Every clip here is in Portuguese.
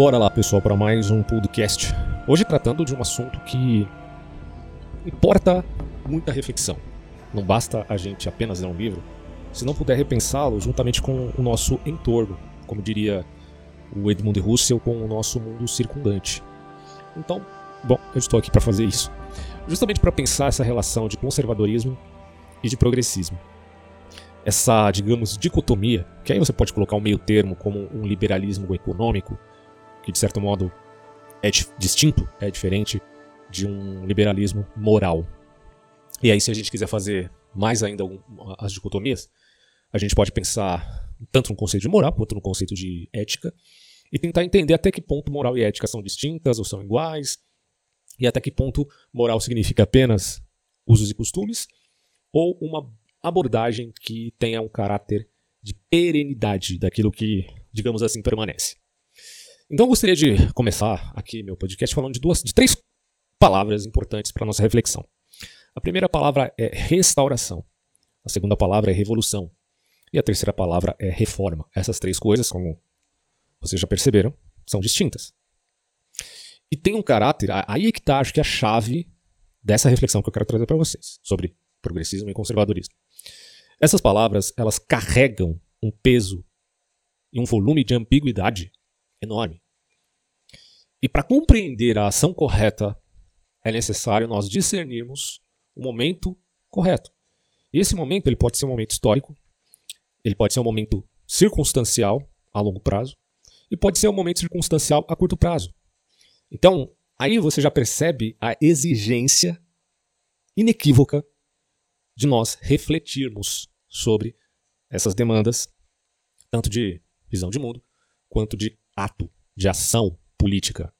Bora lá, pessoal, para mais um podcast. Hoje tratando de um assunto que importa muita reflexão. Não basta a gente apenas ler um livro, se não puder repensá-lo juntamente com o nosso entorno, como diria o Edmund Russell, com o nosso mundo circundante. Então, bom, eu estou aqui para fazer isso. Justamente para pensar essa relação de conservadorismo e de progressismo. Essa, digamos, dicotomia, que aí você pode colocar um meio termo como um liberalismo econômico, que de certo modo é distinto, é diferente de um liberalismo moral. E aí, se a gente quiser fazer mais ainda as dicotomias, a gente pode pensar tanto no conceito de moral quanto no conceito de ética e tentar entender até que ponto moral e ética são distintas ou são iguais e até que ponto moral significa apenas usos e costumes ou uma abordagem que tenha um caráter de perenidade daquilo que, digamos assim, permanece. Então eu gostaria de começar aqui meu podcast falando de duas, de três palavras importantes para nossa reflexão. A primeira palavra é restauração. A segunda palavra é revolução. E a terceira palavra é reforma. Essas três coisas, como vocês já perceberam, são distintas. E tem um caráter, aí é que está, acho que a chave dessa reflexão que eu quero trazer para vocês, sobre progressismo e conservadorismo. Essas palavras, elas carregam um peso e um volume de ambiguidade enorme. E para compreender a ação correta, é necessário nós discernirmos o momento correto. E esse momento ele pode ser um momento histórico, ele pode ser um momento circunstancial a longo prazo, e pode ser um momento circunstancial a curto prazo. Então, aí você já percebe a exigência inequívoca de nós refletirmos sobre essas demandas, tanto de visão de mundo, quanto de ato, de ação política.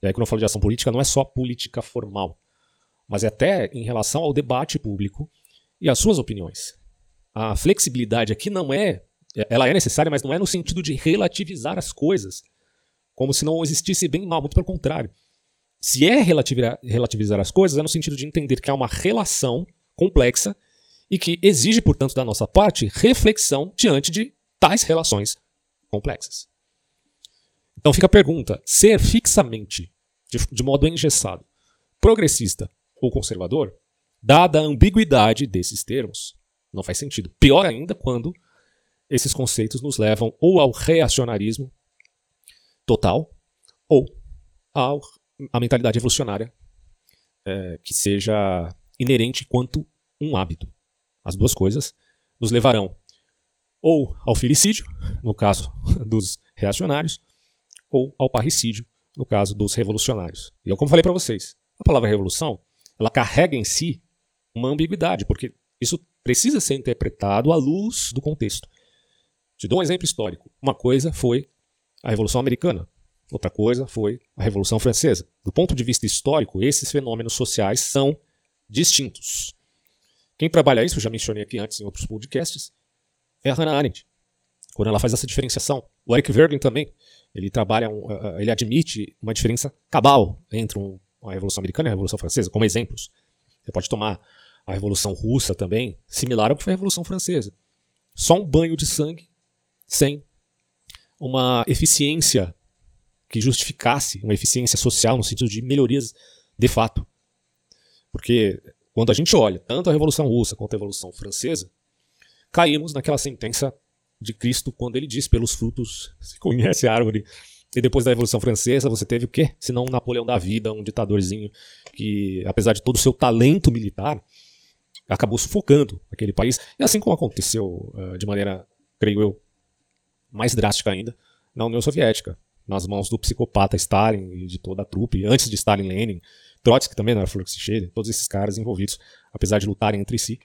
E aí, quando eu falo de ação política, não é só política formal, mas é até em relação ao debate público e às suas opiniões. A flexibilidade aqui não é. Ela é necessária, mas não é no sentido de relativizar as coisas, como se não existisse bem e mal, muito pelo contrário. Se é relativizar as coisas, é no sentido de entender que há uma relação complexa e que exige, portanto, da nossa parte, reflexão diante de tais relações complexas. Então fica a pergunta: ser fixamente, de, de modo engessado, progressista ou conservador, dada a ambiguidade desses termos, não faz sentido. Pior ainda quando esses conceitos nos levam ou ao reacionarismo total ou ao, à mentalidade evolucionária é, que seja inerente quanto um hábito. As duas coisas nos levarão ou ao filicídio, no caso dos reacionários, ou ao parricídio, no caso dos revolucionários. E eu, como falei para vocês, a palavra revolução, ela carrega em si uma ambiguidade, porque isso precisa ser interpretado à luz do contexto. Te dou um exemplo histórico. Uma coisa foi a Revolução Americana, outra coisa foi a Revolução Francesa. Do ponto de vista histórico, esses fenômenos sociais são distintos. Quem trabalha isso, já mencionei aqui antes em outros podcasts, é a Hannah Arendt, quando ela faz essa diferenciação. O Eric Vergen também, ele trabalha, um, uh, ele admite uma diferença cabal entre a Revolução Americana e a Revolução Francesa, como exemplos. Você pode tomar a Revolução Russa também, similar ao que foi a Revolução Francesa. Só um banho de sangue sem uma eficiência que justificasse uma eficiência social no sentido de melhorias de fato. Porque quando a gente olha tanto a Revolução Russa quanto a Revolução Francesa, caímos naquela sentença de Cristo quando ele diz: pelos frutos se conhece a árvore. E depois da Revolução Francesa, você teve o quê? Senão um Napoleão da vida, um ditadorzinho que, apesar de todo o seu talento militar, acabou sufocando aquele país. E assim como aconteceu uh, de maneira, creio eu, mais drástica ainda, na União Soviética, nas mãos do psicopata Stalin e de toda a trupe, antes de Stalin Lenin, Trotsky também não era flor se todos esses caras envolvidos, apesar de lutarem entre si,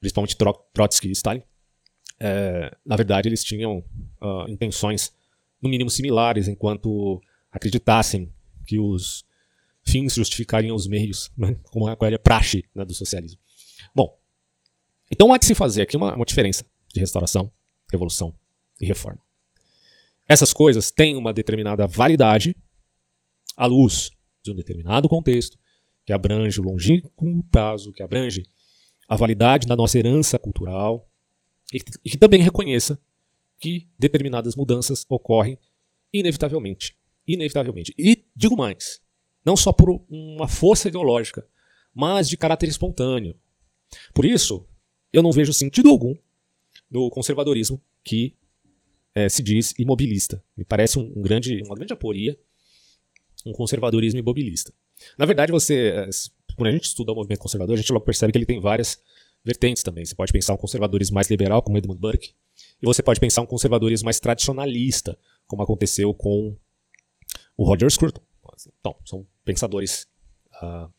principalmente Trotsky e Stalin, é, na verdade, eles tinham uh, intenções, no mínimo, similares, enquanto acreditassem que os fins justificariam os meios, né, como a velha praxe né, do socialismo. Bom, então há que se fazer aqui uma, uma diferença de restauração, revolução e reforma. Essas coisas têm uma determinada validade à luz de um determinado contexto, que abrange o longínquo prazo, que abrange a validade da nossa herança cultural, e que também reconheça que determinadas mudanças ocorrem inevitavelmente. inevitavelmente. E digo mais, não só por uma força ideológica, mas de caráter espontâneo. Por isso, eu não vejo sentido algum no conservadorismo que é, se diz imobilista. Me parece um, um, grande, uma grande aporia, um conservadorismo imobilista. Na verdade, você, é, quando a gente estuda o movimento conservador, a gente logo percebe que ele tem várias vertentes também. Você pode pensar um conservadorismo mais liberal, como Edmund Burke, e você pode pensar um conservadorismo mais tradicionalista, como aconteceu com o Roger Scruton. Então, são pensadores uh,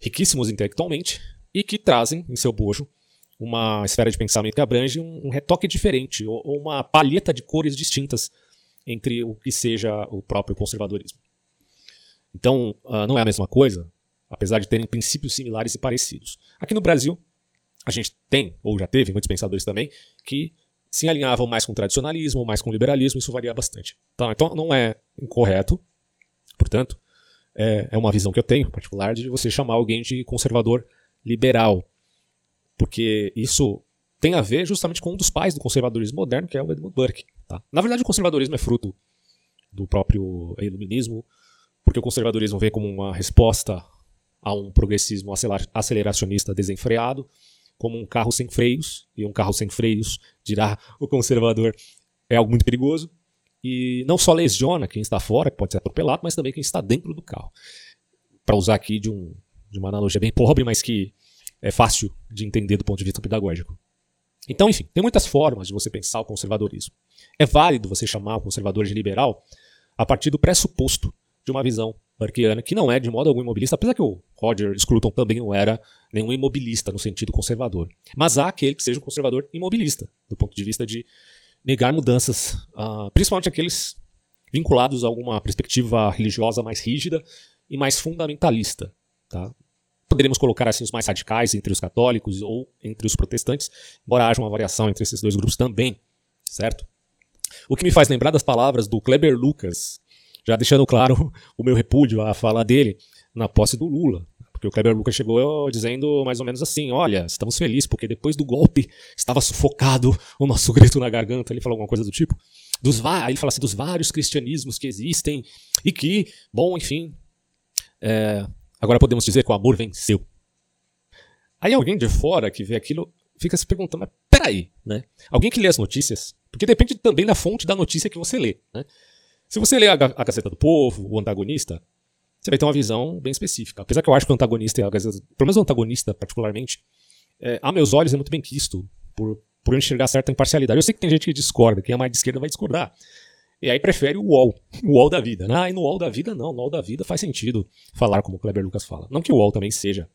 riquíssimos intelectualmente e que trazem em seu bojo uma esfera de pensamento que abrange um, um retoque diferente, ou, ou, uma palheta de cores distintas entre o que seja o próprio conservadorismo. Então, uh, não é a mesma coisa, apesar de terem princípios similares e parecidos. Aqui no Brasil, a gente tem, ou já teve, muitos pensadores também, que se alinhavam mais com o tradicionalismo, mais com o liberalismo, isso varia bastante. Tá? Então não é incorreto, portanto, é, é uma visão que eu tenho, particular, de você chamar alguém de conservador liberal. Porque isso tem a ver justamente com um dos pais do conservadorismo moderno, que é o Edmund Burke. Tá? Na verdade, o conservadorismo é fruto do próprio iluminismo, porque o conservadorismo vem como uma resposta a um progressismo aceleracionista desenfreado, como um carro sem freios, e um carro sem freios, dirá o conservador, é algo muito perigoso. E não só lesiona quem está fora, que pode ser atropelado, mas também quem está dentro do carro. Para usar aqui de, um, de uma analogia bem pobre, mas que é fácil de entender do ponto de vista pedagógico. Então, enfim, tem muitas formas de você pensar o conservadorismo. É válido você chamar o conservador de liberal a partir do pressuposto de uma visão Burkeana, que não é de modo algum imobilista, apesar que o Roger Scruton também não era nenhum imobilista no sentido conservador. Mas há aquele que seja um conservador imobilista, do ponto de vista de negar mudanças, uh, principalmente aqueles vinculados a alguma perspectiva religiosa mais rígida e mais fundamentalista. Tá? Poderíamos colocar assim os mais radicais entre os católicos ou entre os protestantes, embora haja uma variação entre esses dois grupos também, certo? O que me faz lembrar das palavras do Kleber Lucas, já deixando claro o meu repúdio à fala dele na posse do Lula. Porque o Kleber Lucas chegou dizendo mais ou menos assim: olha, estamos felizes porque depois do golpe estava sufocado o nosso grito na garganta. Ele falou alguma coisa do tipo. Dos ele fala assim: dos vários cristianismos que existem e que, bom, enfim, é, agora podemos dizer que o amor venceu. Aí alguém de fora que vê aquilo fica se perguntando: mas peraí, né? Alguém que lê as notícias, porque depende também da fonte da notícia que você lê, né? Se você ler a, a Gazeta do Povo, o antagonista, você vai ter uma visão bem específica. Apesar que eu acho que o antagonista pelo menos o antagonista particularmente, é, a meus olhos é muito bem quisto por, por enxergar certa imparcialidade. Eu sei que tem gente que discorda, quem é mais de esquerda vai discordar. E aí prefere o UOL, o UOL da vida. Ah, e no UOL da vida não, no UOL da vida faz sentido falar como o Kleber Lucas fala. Não que o UOL também seja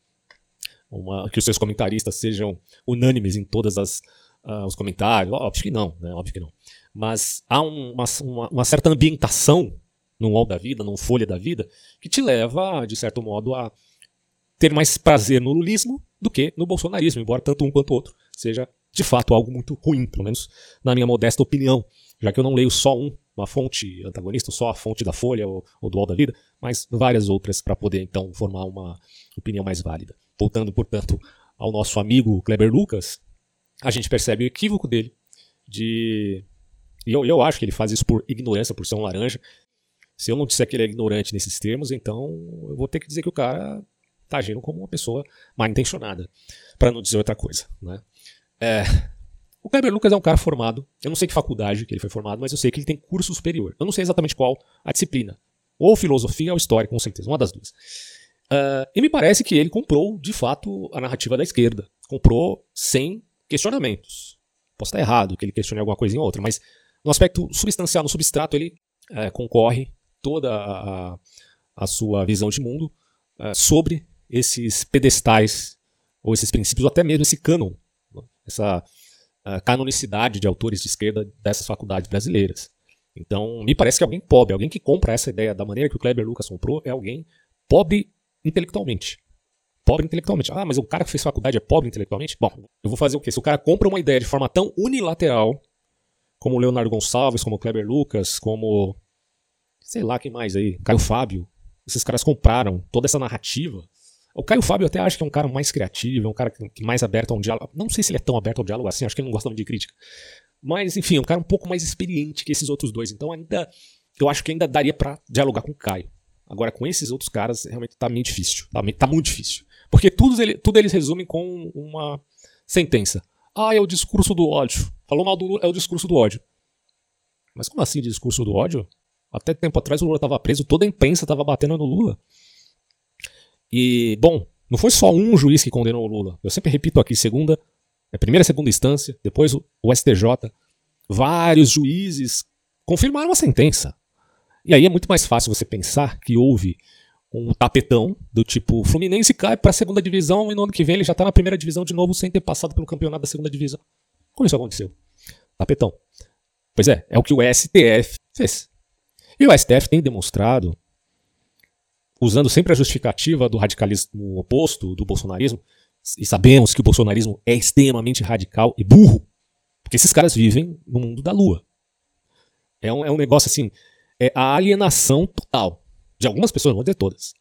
uma, que os seus comentaristas sejam unânimes em todas as uh, os comentários, óbvio que não, né? Óbvio que não mas há uma, uma, uma certa ambientação no UOL da vida, no Folha da Vida, que te leva, de certo modo, a ter mais prazer no lulismo do que no bolsonarismo, embora tanto um quanto o outro seja de fato algo muito ruim, pelo menos na minha modesta opinião, já que eu não leio só um, uma fonte antagonista, só a fonte da Folha ou, ou do UOL da Vida, mas várias outras para poder então formar uma opinião mais válida. Voltando, portanto, ao nosso amigo Kleber Lucas, a gente percebe o equívoco dele de e eu, eu acho que ele faz isso por ignorância, por ser um laranja. Se eu não disser que ele é ignorante nesses termos, então eu vou ter que dizer que o cara tá agindo como uma pessoa mal intencionada, para não dizer outra coisa. Né? É, o Kleber Lucas é um cara formado, eu não sei que faculdade que ele foi formado, mas eu sei que ele tem curso superior. Eu não sei exatamente qual a disciplina. Ou filosofia ou história, com certeza, uma das duas. Uh, e me parece que ele comprou, de fato, a narrativa da esquerda. Comprou sem questionamentos. Posso estar errado, que ele questione alguma coisa em outra, mas no aspecto substancial, no substrato, ele é, concorre toda a, a, sua visão de mundo é, sobre esses pedestais, ou esses princípios, ou até mesmo esse cânon, né? essa canonicidade de autores de esquerda dessas faculdades brasileiras. Então, me parece que alguém pobre, alguém que compra essa ideia da maneira que o Kleber Lucas comprou, é alguém pobre intelectualmente. Pobre intelectualmente. Ah, mas o cara que fez faculdade é pobre intelectualmente? Bom, eu vou fazer o quê? Se o cara compra uma ideia de forma tão unilateral, como o Leonardo Gonçalves, como o Kleber Lucas, como. Sei lá quem mais aí, Caio Fábio. Esses caras compraram toda essa narrativa. O Caio Fábio até acho que é um cara mais criativo, é um cara que mais aberto a um diálogo. Não sei se ele é tão aberto ao diálogo assim, acho que ele não gosta muito de crítica. Mas, enfim, é um cara um pouco mais experiente que esses outros dois. Então ainda eu acho que ainda daria para dialogar com o Caio. Agora, com esses outros caras, realmente tá meio difícil. Tá, tá muito difícil. Porque tudo, ele, tudo eles resumem com uma sentença. Ah, é o discurso do ódio. Falou mal do Lula, é o discurso do ódio. Mas como assim discurso do ódio? Até tempo atrás o Lula estava preso, toda a imprensa estava batendo no Lula. E, bom, não foi só um juiz que condenou o Lula. Eu sempre repito aqui, segunda, é primeira e segunda instância, depois o, STJ, vários juízes confirmaram a sentença. E aí é muito mais fácil você pensar que houve um tapetão do tipo Fluminense cai para a segunda divisão e no ano que vem ele já está na primeira divisão de novo sem ter passado pelo campeonato da segunda divisão. Como isso aconteceu? Tapetão. Pois é, é o que o STF fez. E o STF tem demonstrado, usando sempre a justificativa do radicalismo oposto, do bolsonarismo, e sabemos que o bolsonarismo é extremamente radical e burro, porque esses caras vivem no mundo da lua. É um, é um negócio assim, é a alienação total. De algumas pessoas, não vou dizer todas.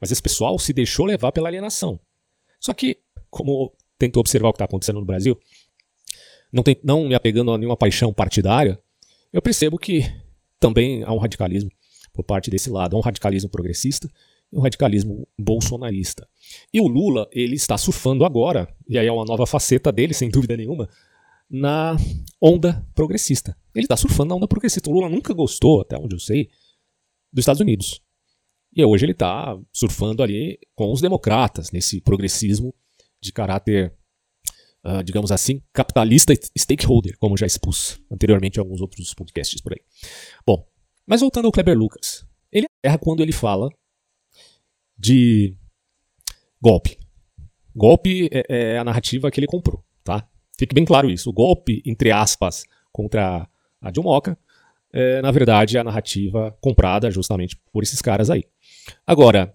Mas esse pessoal se deixou levar pela alienação. Só que, como tentou observar o que está acontecendo no Brasil, não, tem, não me apegando a nenhuma paixão partidária, eu percebo que também há um radicalismo por parte desse lado. Há um radicalismo progressista e um radicalismo bolsonarista. E o Lula, ele está surfando agora, e aí é uma nova faceta dele, sem dúvida nenhuma, na onda progressista. Ele está surfando na onda progressista. O Lula nunca gostou, até onde eu sei, dos Estados Unidos. E hoje ele está surfando ali com os democratas, nesse progressismo de caráter, uh, digamos assim, capitalista stakeholder, como já expus anteriormente em alguns outros podcasts por aí. Bom, mas voltando ao Kleber Lucas. Ele erra quando ele fala de golpe. Golpe é, é a narrativa que ele comprou, tá? Fique bem claro isso. O golpe, entre aspas, contra a Dilma é, na verdade, a narrativa comprada justamente por esses caras aí. Agora,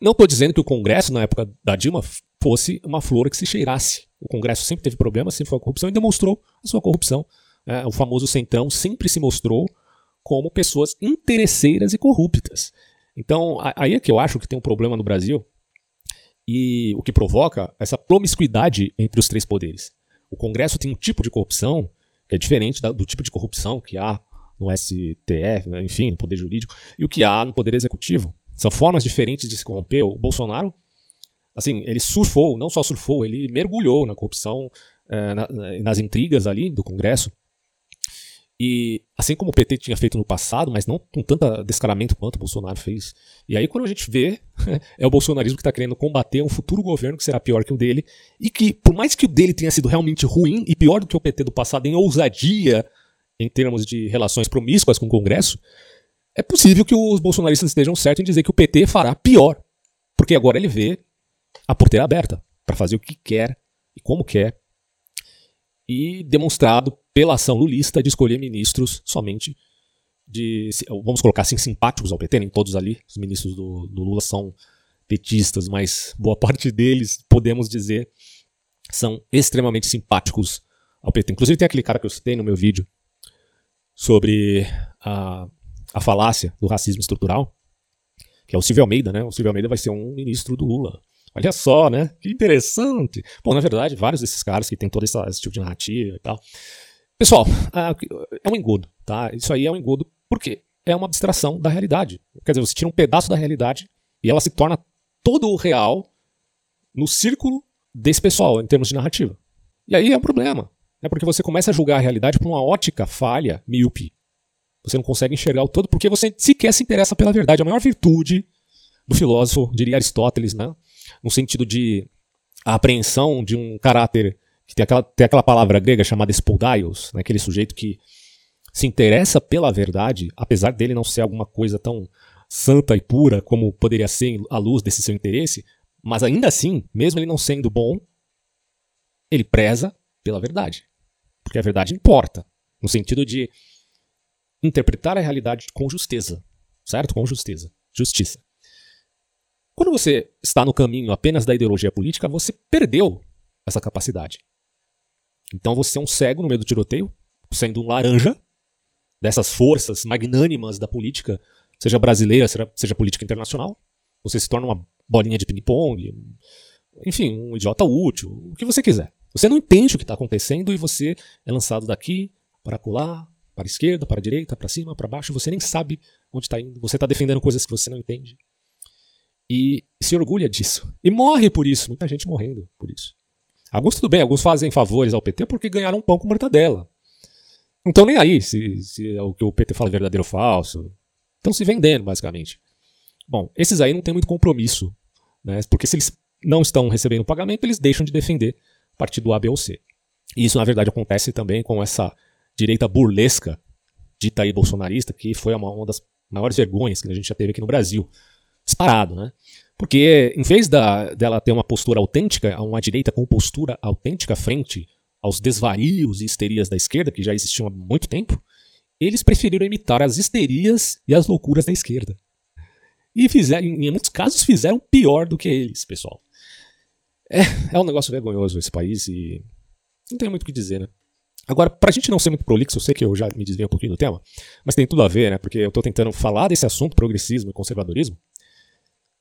não estou dizendo que o Congresso, na época da Dilma, fosse uma flor que se cheirasse. O Congresso sempre teve problemas, sempre foi a corrupção e demonstrou a sua corrupção. É, o famoso Centrão sempre se mostrou como pessoas interesseiras e corruptas. Então, aí é que eu acho que tem um problema no Brasil, e o que provoca essa promiscuidade entre os três poderes. O Congresso tem um tipo de corrupção que é diferente do tipo de corrupção que há no STF, né, enfim, no Poder Jurídico, e o que há no Poder Executivo. São formas diferentes de se corromper. O Bolsonaro, assim, ele surfou, não só surfou, ele mergulhou na corrupção, é, na, nas intrigas ali do Congresso. E assim como o PT tinha feito no passado, mas não com tanto descaramento quanto o Bolsonaro fez. E aí quando a gente vê, é o bolsonarismo que está querendo combater um futuro governo que será pior que o dele, e que por mais que o dele tenha sido realmente ruim e pior do que o PT do passado em ousadia em termos de relações promíscuas com o Congresso, é possível que os bolsonaristas estejam certos em dizer que o PT fará pior, porque agora ele vê a porteira aberta para fazer o que quer e como quer e demonstrado pela ação lulista de escolher ministros somente de, vamos colocar assim, simpáticos ao PT, nem todos ali, os ministros do, do Lula são petistas, mas boa parte deles, podemos dizer, são extremamente simpáticos ao PT. Inclusive tem aquele cara que eu citei no meu vídeo sobre a, a falácia do racismo estrutural, que é o Silvio Almeida, né? O Silvio Almeida vai ser um ministro do Lula. Olha só, né? Que interessante. Bom, na verdade, vários desses caras que tem todo esse, esse tipo de narrativa e tal. Pessoal, é um engodo, tá? Isso aí é um engodo porque é uma abstração da realidade. Quer dizer, você tira um pedaço da realidade e ela se torna todo o real no círculo desse pessoal, em termos de narrativa. E aí é um problema. É porque você começa a julgar a realidade por uma ótica falha, míope. Você não consegue enxergar o todo porque você sequer se interessa pela verdade. A maior virtude do filósofo, diria Aristóteles, né? No sentido de a apreensão de um caráter que tem aquela, tem aquela palavra grega chamada spoudaios, né, aquele sujeito que se interessa pela verdade, apesar dele não ser alguma coisa tão santa e pura como poderia ser à luz desse seu interesse, mas ainda assim, mesmo ele não sendo bom, ele preza pela verdade. Porque a verdade importa, no sentido de interpretar a realidade com justeza, certo? Com justeza, justiça. Quando você está no caminho apenas da ideologia política, você perdeu essa capacidade. Então você é um cego no meio do tiroteio, sendo um laranja dessas forças magnânimas da política, seja brasileira, seja, seja política internacional. Você se torna uma bolinha de ping-pong, enfim, um idiota útil, o que você quiser. Você não entende o que está acontecendo e você é lançado daqui para colar, para a esquerda, para a direita, para cima, para baixo, você nem sabe onde está indo, você está defendendo coisas que você não entende. E se orgulha disso. E morre por isso, muita gente morrendo por isso. Alguns tudo bem, alguns fazem favores ao PT porque ganharam um pão com mortadela. Não estão nem aí se, se é o que o PT fala é verdadeiro ou falso. Estão se vendendo, basicamente. Bom, esses aí não têm muito compromisso, né? porque se eles não estão recebendo pagamento, eles deixam de defender partido A, B ou C. E isso, na verdade, acontece também com essa direita burlesca dita aí bolsonarista, que foi uma, uma das maiores vergonhas que a gente já teve aqui no Brasil. Disparado, né? Porque em vez da, dela ter uma postura autêntica, uma direita com postura autêntica frente aos desvarios e histerias da esquerda, que já existiam há muito tempo, eles preferiram imitar as histerias e as loucuras da esquerda. E fizeram, em muitos casos fizeram pior do que eles, pessoal. É, é um negócio vergonhoso esse país e não tem muito o que dizer, né? Agora, pra gente não ser muito prolixo, eu sei que eu já me desviei um pouquinho do tema, mas tem tudo a ver, né? Porque eu tô tentando falar desse assunto, progressismo e conservadorismo,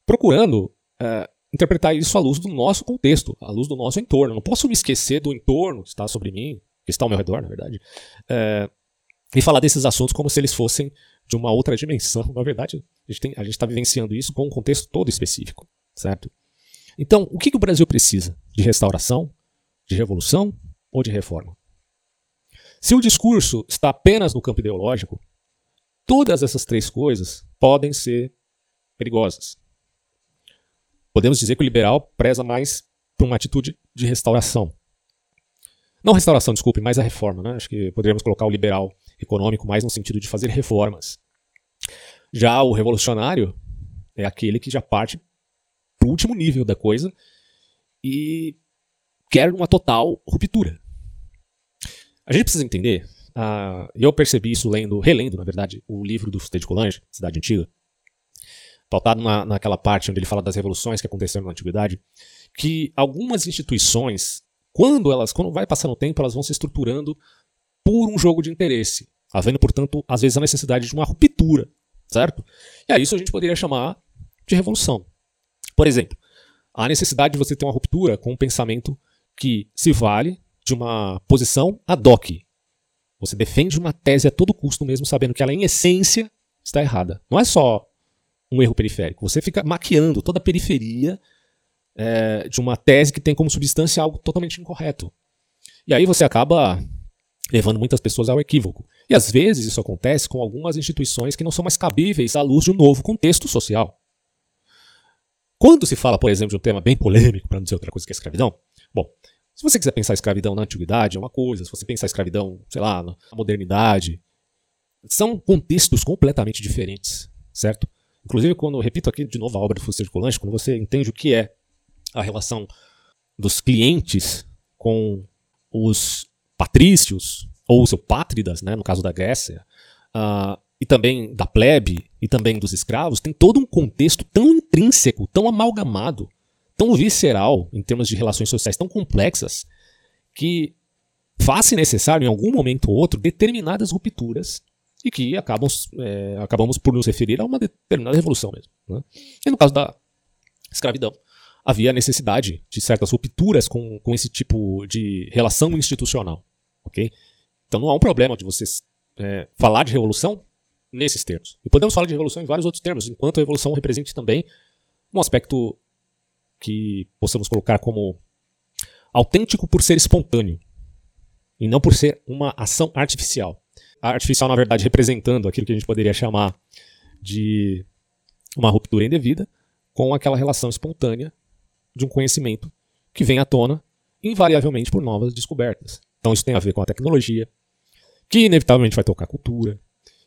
procurando uh, interpretar isso à luz do nosso contexto, à luz do nosso entorno. Não posso me esquecer do entorno que está sobre mim, que está ao meu redor, na verdade, uh, e falar desses assuntos como se eles fossem de uma outra dimensão. Na verdade, a gente está vivenciando isso com um contexto todo específico, certo? Então, o que, que o Brasil precisa? De restauração? De revolução? Ou de reforma? Se o discurso está apenas no campo ideológico, todas essas três coisas podem ser perigosas. Podemos dizer que o liberal preza mais por uma atitude de restauração. Não restauração, desculpe, mas a reforma. Né? Acho que poderíamos colocar o liberal econômico mais no sentido de fazer reformas. Já o revolucionário é aquele que já parte para o último nível da coisa e quer uma total ruptura. A gente precisa entender, uh, eu percebi isso lendo, relendo, na verdade, o livro do Fusté de Coulange, Cidade Antiga, pautado na, naquela parte onde ele fala das revoluções que aconteceram na antiguidade, que algumas instituições, quando elas, quando vai passando o tempo, elas vão se estruturando por um jogo de interesse, havendo, portanto, às vezes a necessidade de uma ruptura, certo? E a isso a gente poderia chamar de revolução. Por exemplo, a necessidade de você ter uma ruptura com um pensamento que se vale de uma posição ad hoc. Você defende uma tese a todo custo, mesmo sabendo que ela, em essência, está errada. Não é só um erro periférico. Você fica maquiando toda a periferia é, de uma tese que tem como substância algo totalmente incorreto. E aí você acaba levando muitas pessoas ao equívoco. E às vezes isso acontece com algumas instituições que não são mais cabíveis à luz de um novo contexto social. Quando se fala, por exemplo, de um tema bem polêmico, para não dizer outra coisa que a escravidão, bom, se você quiser pensar escravidão na antiguidade, é uma coisa, se você pensar escravidão, sei lá, na modernidade, são contextos completamente diferentes, certo? Inclusive, quando repito aqui de novo a obra do de Colange, quando você entende o que é a relação dos clientes com os patrícios, ou os pátridas, né, no caso da Grécia, uh, e também da plebe, e também dos escravos, tem todo um contexto tão intrínseco, tão amalgamado, tão visceral, em termos de relações sociais tão complexas, que faz-se necessário, em algum momento ou outro, determinadas rupturas e que acabam, é, acabamos por nos referir a uma determinada revolução mesmo. Né? E no caso da escravidão, havia a necessidade de certas rupturas com, com esse tipo de relação institucional. ok? Então não há um problema de vocês é, falar de revolução nesses termos. E podemos falar de revolução em vários outros termos, enquanto a revolução represente também um aspecto que possamos colocar como autêntico por ser espontâneo e não por ser uma ação artificial artificial, na verdade, representando aquilo que a gente poderia chamar de uma ruptura indevida com aquela relação espontânea de um conhecimento que vem à tona invariavelmente por novas descobertas. Então isso tem a ver com a tecnologia, que inevitavelmente vai tocar a cultura,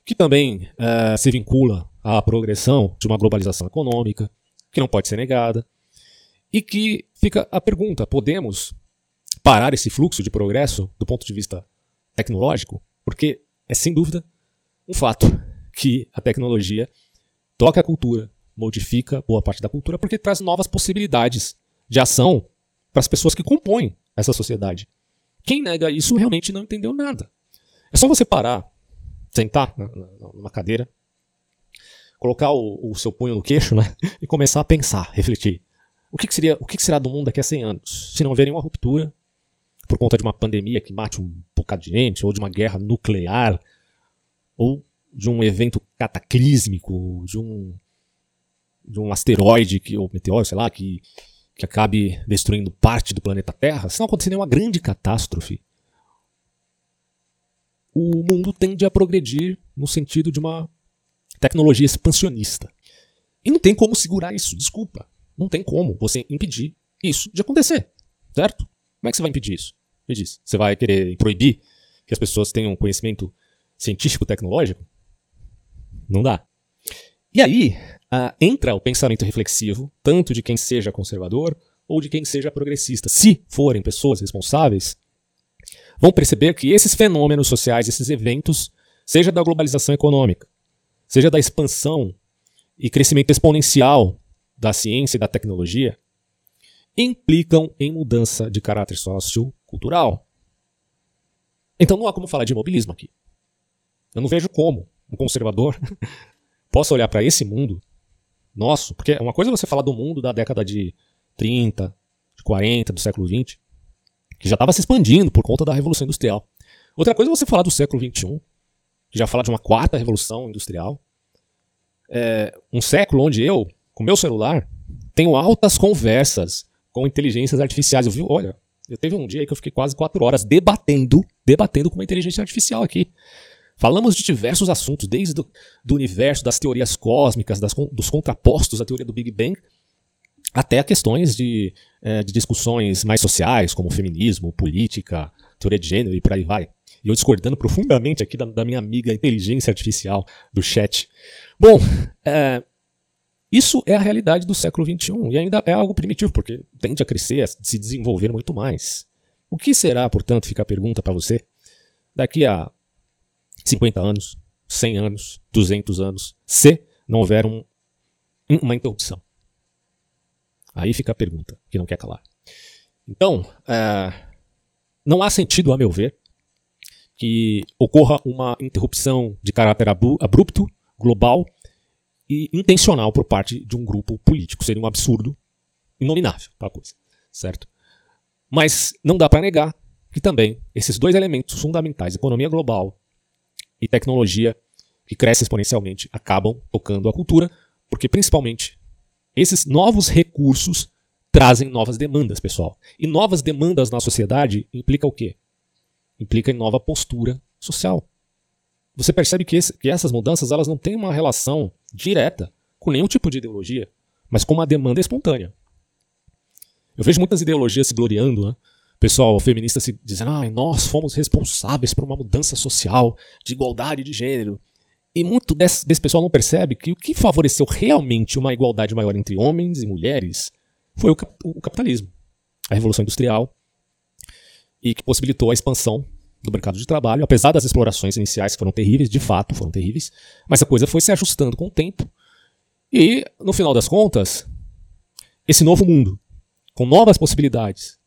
que também uh, se vincula à progressão de uma globalização econômica, que não pode ser negada, e que fica a pergunta: podemos parar esse fluxo de progresso do ponto de vista tecnológico? Porque é sem dúvida um fato que a tecnologia toca a cultura, modifica boa parte da cultura, porque traz novas possibilidades de ação para as pessoas que compõem essa sociedade. Quem nega isso realmente não entendeu nada. É só você parar, sentar numa cadeira, colocar o, o seu punho no queixo né, e começar a pensar, refletir. O que, que seria, o que, que será do mundo daqui a 100 anos? Se não houver nenhuma ruptura por conta de uma pandemia que mate um bocado de gente, ou de uma guerra nuclear, ou de um evento cataclísmico, de um, de um asteroide que, ou meteoro, sei lá, que, que acabe destruindo parte do planeta Terra, se não acontecer nenhuma grande catástrofe, o mundo tende a progredir no sentido de uma tecnologia expansionista. E não tem como segurar isso, desculpa. Não tem como você impedir isso de acontecer, certo? Como é que você vai impedir isso? Me diz. Você vai querer proibir que as pessoas tenham conhecimento científico-tecnológico? Não dá. E aí uh, entra o pensamento reflexivo, tanto de quem seja conservador ou de quem seja progressista. Se forem pessoas responsáveis, vão perceber que esses fenômenos sociais, esses eventos, seja da globalização econômica, seja da expansão e crescimento exponencial da ciência e da tecnologia, implicam em mudança de caráter sociocultural. Então não há como falar de imobilismo aqui. Eu não vejo como um conservador possa olhar para esse mundo nosso, porque uma coisa é você falar do mundo da década de 30, de 40, do século 20, que já estava se expandindo por conta da Revolução Industrial. Outra coisa é você falar do século XXI, que já fala de uma quarta revolução industrial. É um século onde eu, com meu celular, tenho altas conversas com inteligências artificiais. Eu vi, olha, eu teve um dia que eu fiquei quase quatro horas debatendo, debatendo com uma inteligência artificial aqui. Falamos de diversos assuntos, desde do, do universo, das teorias cósmicas, das, dos contrapostos à teoria do Big Bang, até questões de, é, de discussões mais sociais, como feminismo, política, teoria de gênero e por aí vai. E eu discordando profundamente aqui da, da minha amiga inteligência artificial do chat. Bom, é, isso é a realidade do século XXI e ainda é algo primitivo, porque tende a crescer, a se desenvolver muito mais. O que será, portanto, fica a pergunta para você, daqui a 50 anos, 100 anos, 200 anos, se não houver um, uma interrupção. Aí fica a pergunta, que não quer calar. Então, é, não há sentido, a meu ver, que ocorra uma interrupção de caráter abrupto, global e intencional por parte de um grupo político. Seria um absurdo inominável para a coisa, certo? Mas não dá para negar que também esses dois elementos fundamentais, economia global e tecnologia que cresce exponencialmente acabam tocando a cultura, porque principalmente esses novos recursos trazem novas demandas, pessoal. E novas demandas na sociedade implica o quê? Implica em nova postura social. Você percebe que, esse, que essas mudanças elas não têm uma relação direta com nenhum tipo de ideologia, mas com uma demanda espontânea. Eu vejo muitas ideologias se gloriando, né? pessoal feminista se dizendo, ah, nós fomos responsáveis por uma mudança social, de igualdade de gênero. E muito desse, desse pessoal não percebe que o que favoreceu realmente uma igualdade maior entre homens e mulheres foi o, o capitalismo, a revolução industrial, e que possibilitou a expansão do mercado de trabalho, apesar das explorações iniciais que foram terríveis, de fato foram terríveis, mas a coisa foi se ajustando com o tempo. E, no final das contas, esse novo mundo, com novas possibilidades,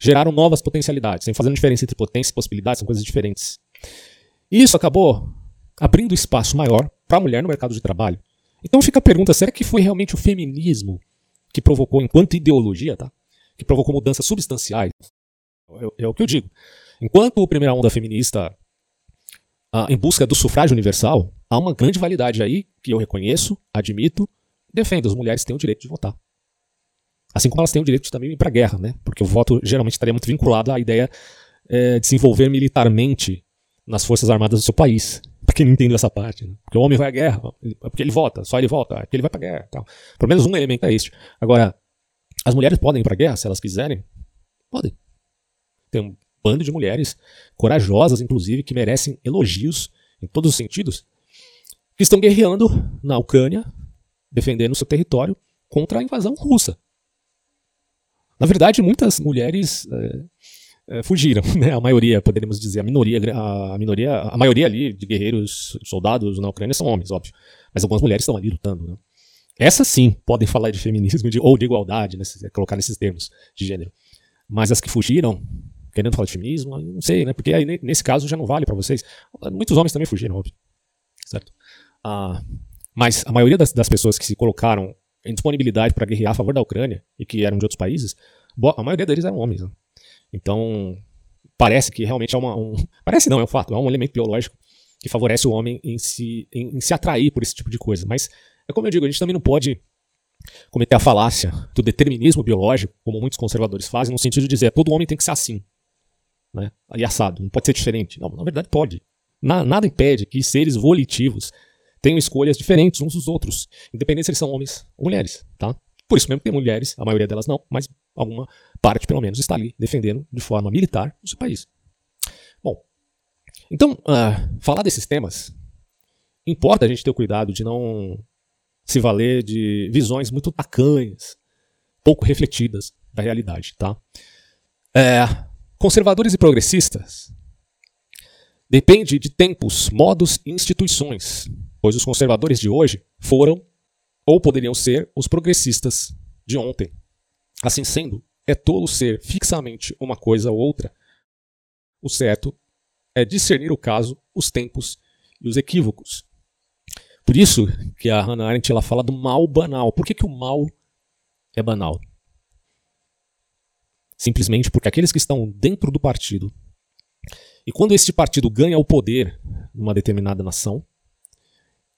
geraram novas potencialidades. Sem fazer diferença entre potência e possibilidades, são coisas diferentes. E isso acabou abrindo espaço maior para a mulher no mercado de trabalho. Então fica a pergunta: será que foi realmente o feminismo que provocou, enquanto ideologia, tá? que provocou mudanças substanciais? É, é o que eu digo. Enquanto a primeira onda feminista, em busca do sufrágio universal, há uma grande validade aí que eu reconheço, admito, defendo. As mulheres têm o direito de votar. Assim como elas têm o direito de também ir para a guerra, né? Porque o voto geralmente estaria muito vinculado à ideia é, de se envolver militarmente nas forças armadas do seu país. Para quem não entende essa parte. Né? Porque o homem vai à guerra, é porque ele vota, só ele vota, é porque ele vai para a guerra. Tal. Pelo menos um elemento é este. Agora, as mulheres podem ir para a guerra se elas quiserem? Podem. Tem bando de mulheres corajosas, inclusive, que merecem elogios em todos os sentidos, que estão guerreando na Ucrânia, defendendo seu território contra a invasão russa. Na verdade, muitas mulheres é, é, fugiram, né? A maioria, poderíamos dizer, a minoria, a minoria, a maioria ali de guerreiros, soldados na Ucrânia são homens, óbvio. Mas algumas mulheres estão ali lutando, né? Essas sim podem falar de feminismo de, ou de igualdade, né, colocar nesses termos de gênero. Mas as que fugiram, querendo falar de feminismo, não sei, né? Porque aí nesse caso já não vale para vocês. Muitos homens também fugiram, óbvio. Certo? Ah, mas a maioria das, das pessoas que se colocaram em disponibilidade para guerrear a favor da Ucrânia e que eram de outros países, a maioria deles eram homens. Né? Então, parece que realmente é uma. Um, parece não, é um fato, é um elemento biológico que favorece o homem em se, em, em se atrair por esse tipo de coisa. Mas, é como eu digo, a gente também não pode cometer a falácia do determinismo biológico, como muitos conservadores fazem, no sentido de dizer todo homem tem que ser assim. Né? E assado, não pode ser diferente. Não, na verdade pode. Na, nada impede que seres volitivos tenham escolhas diferentes uns dos outros, independente se eles são homens ou mulheres. Tá? Por isso mesmo tem mulheres, a maioria delas não, mas alguma parte pelo menos está ali defendendo de forma militar o seu país. Bom, então, uh, falar desses temas, importa a gente ter o cuidado de não se valer de visões muito tacanhas, pouco refletidas da realidade, tá? É, conservadores e progressistas depende de tempos, modos e instituições, pois os conservadores de hoje foram ou poderiam ser os progressistas de ontem. Assim sendo, é tolo ser fixamente uma coisa ou outra. O certo é discernir o caso, os tempos e os equívocos. Por isso que a Hannah Arendt ela fala do mal banal. Por que, que o mal é banal? Simplesmente porque aqueles que estão dentro do partido, e quando este partido ganha o poder numa determinada nação,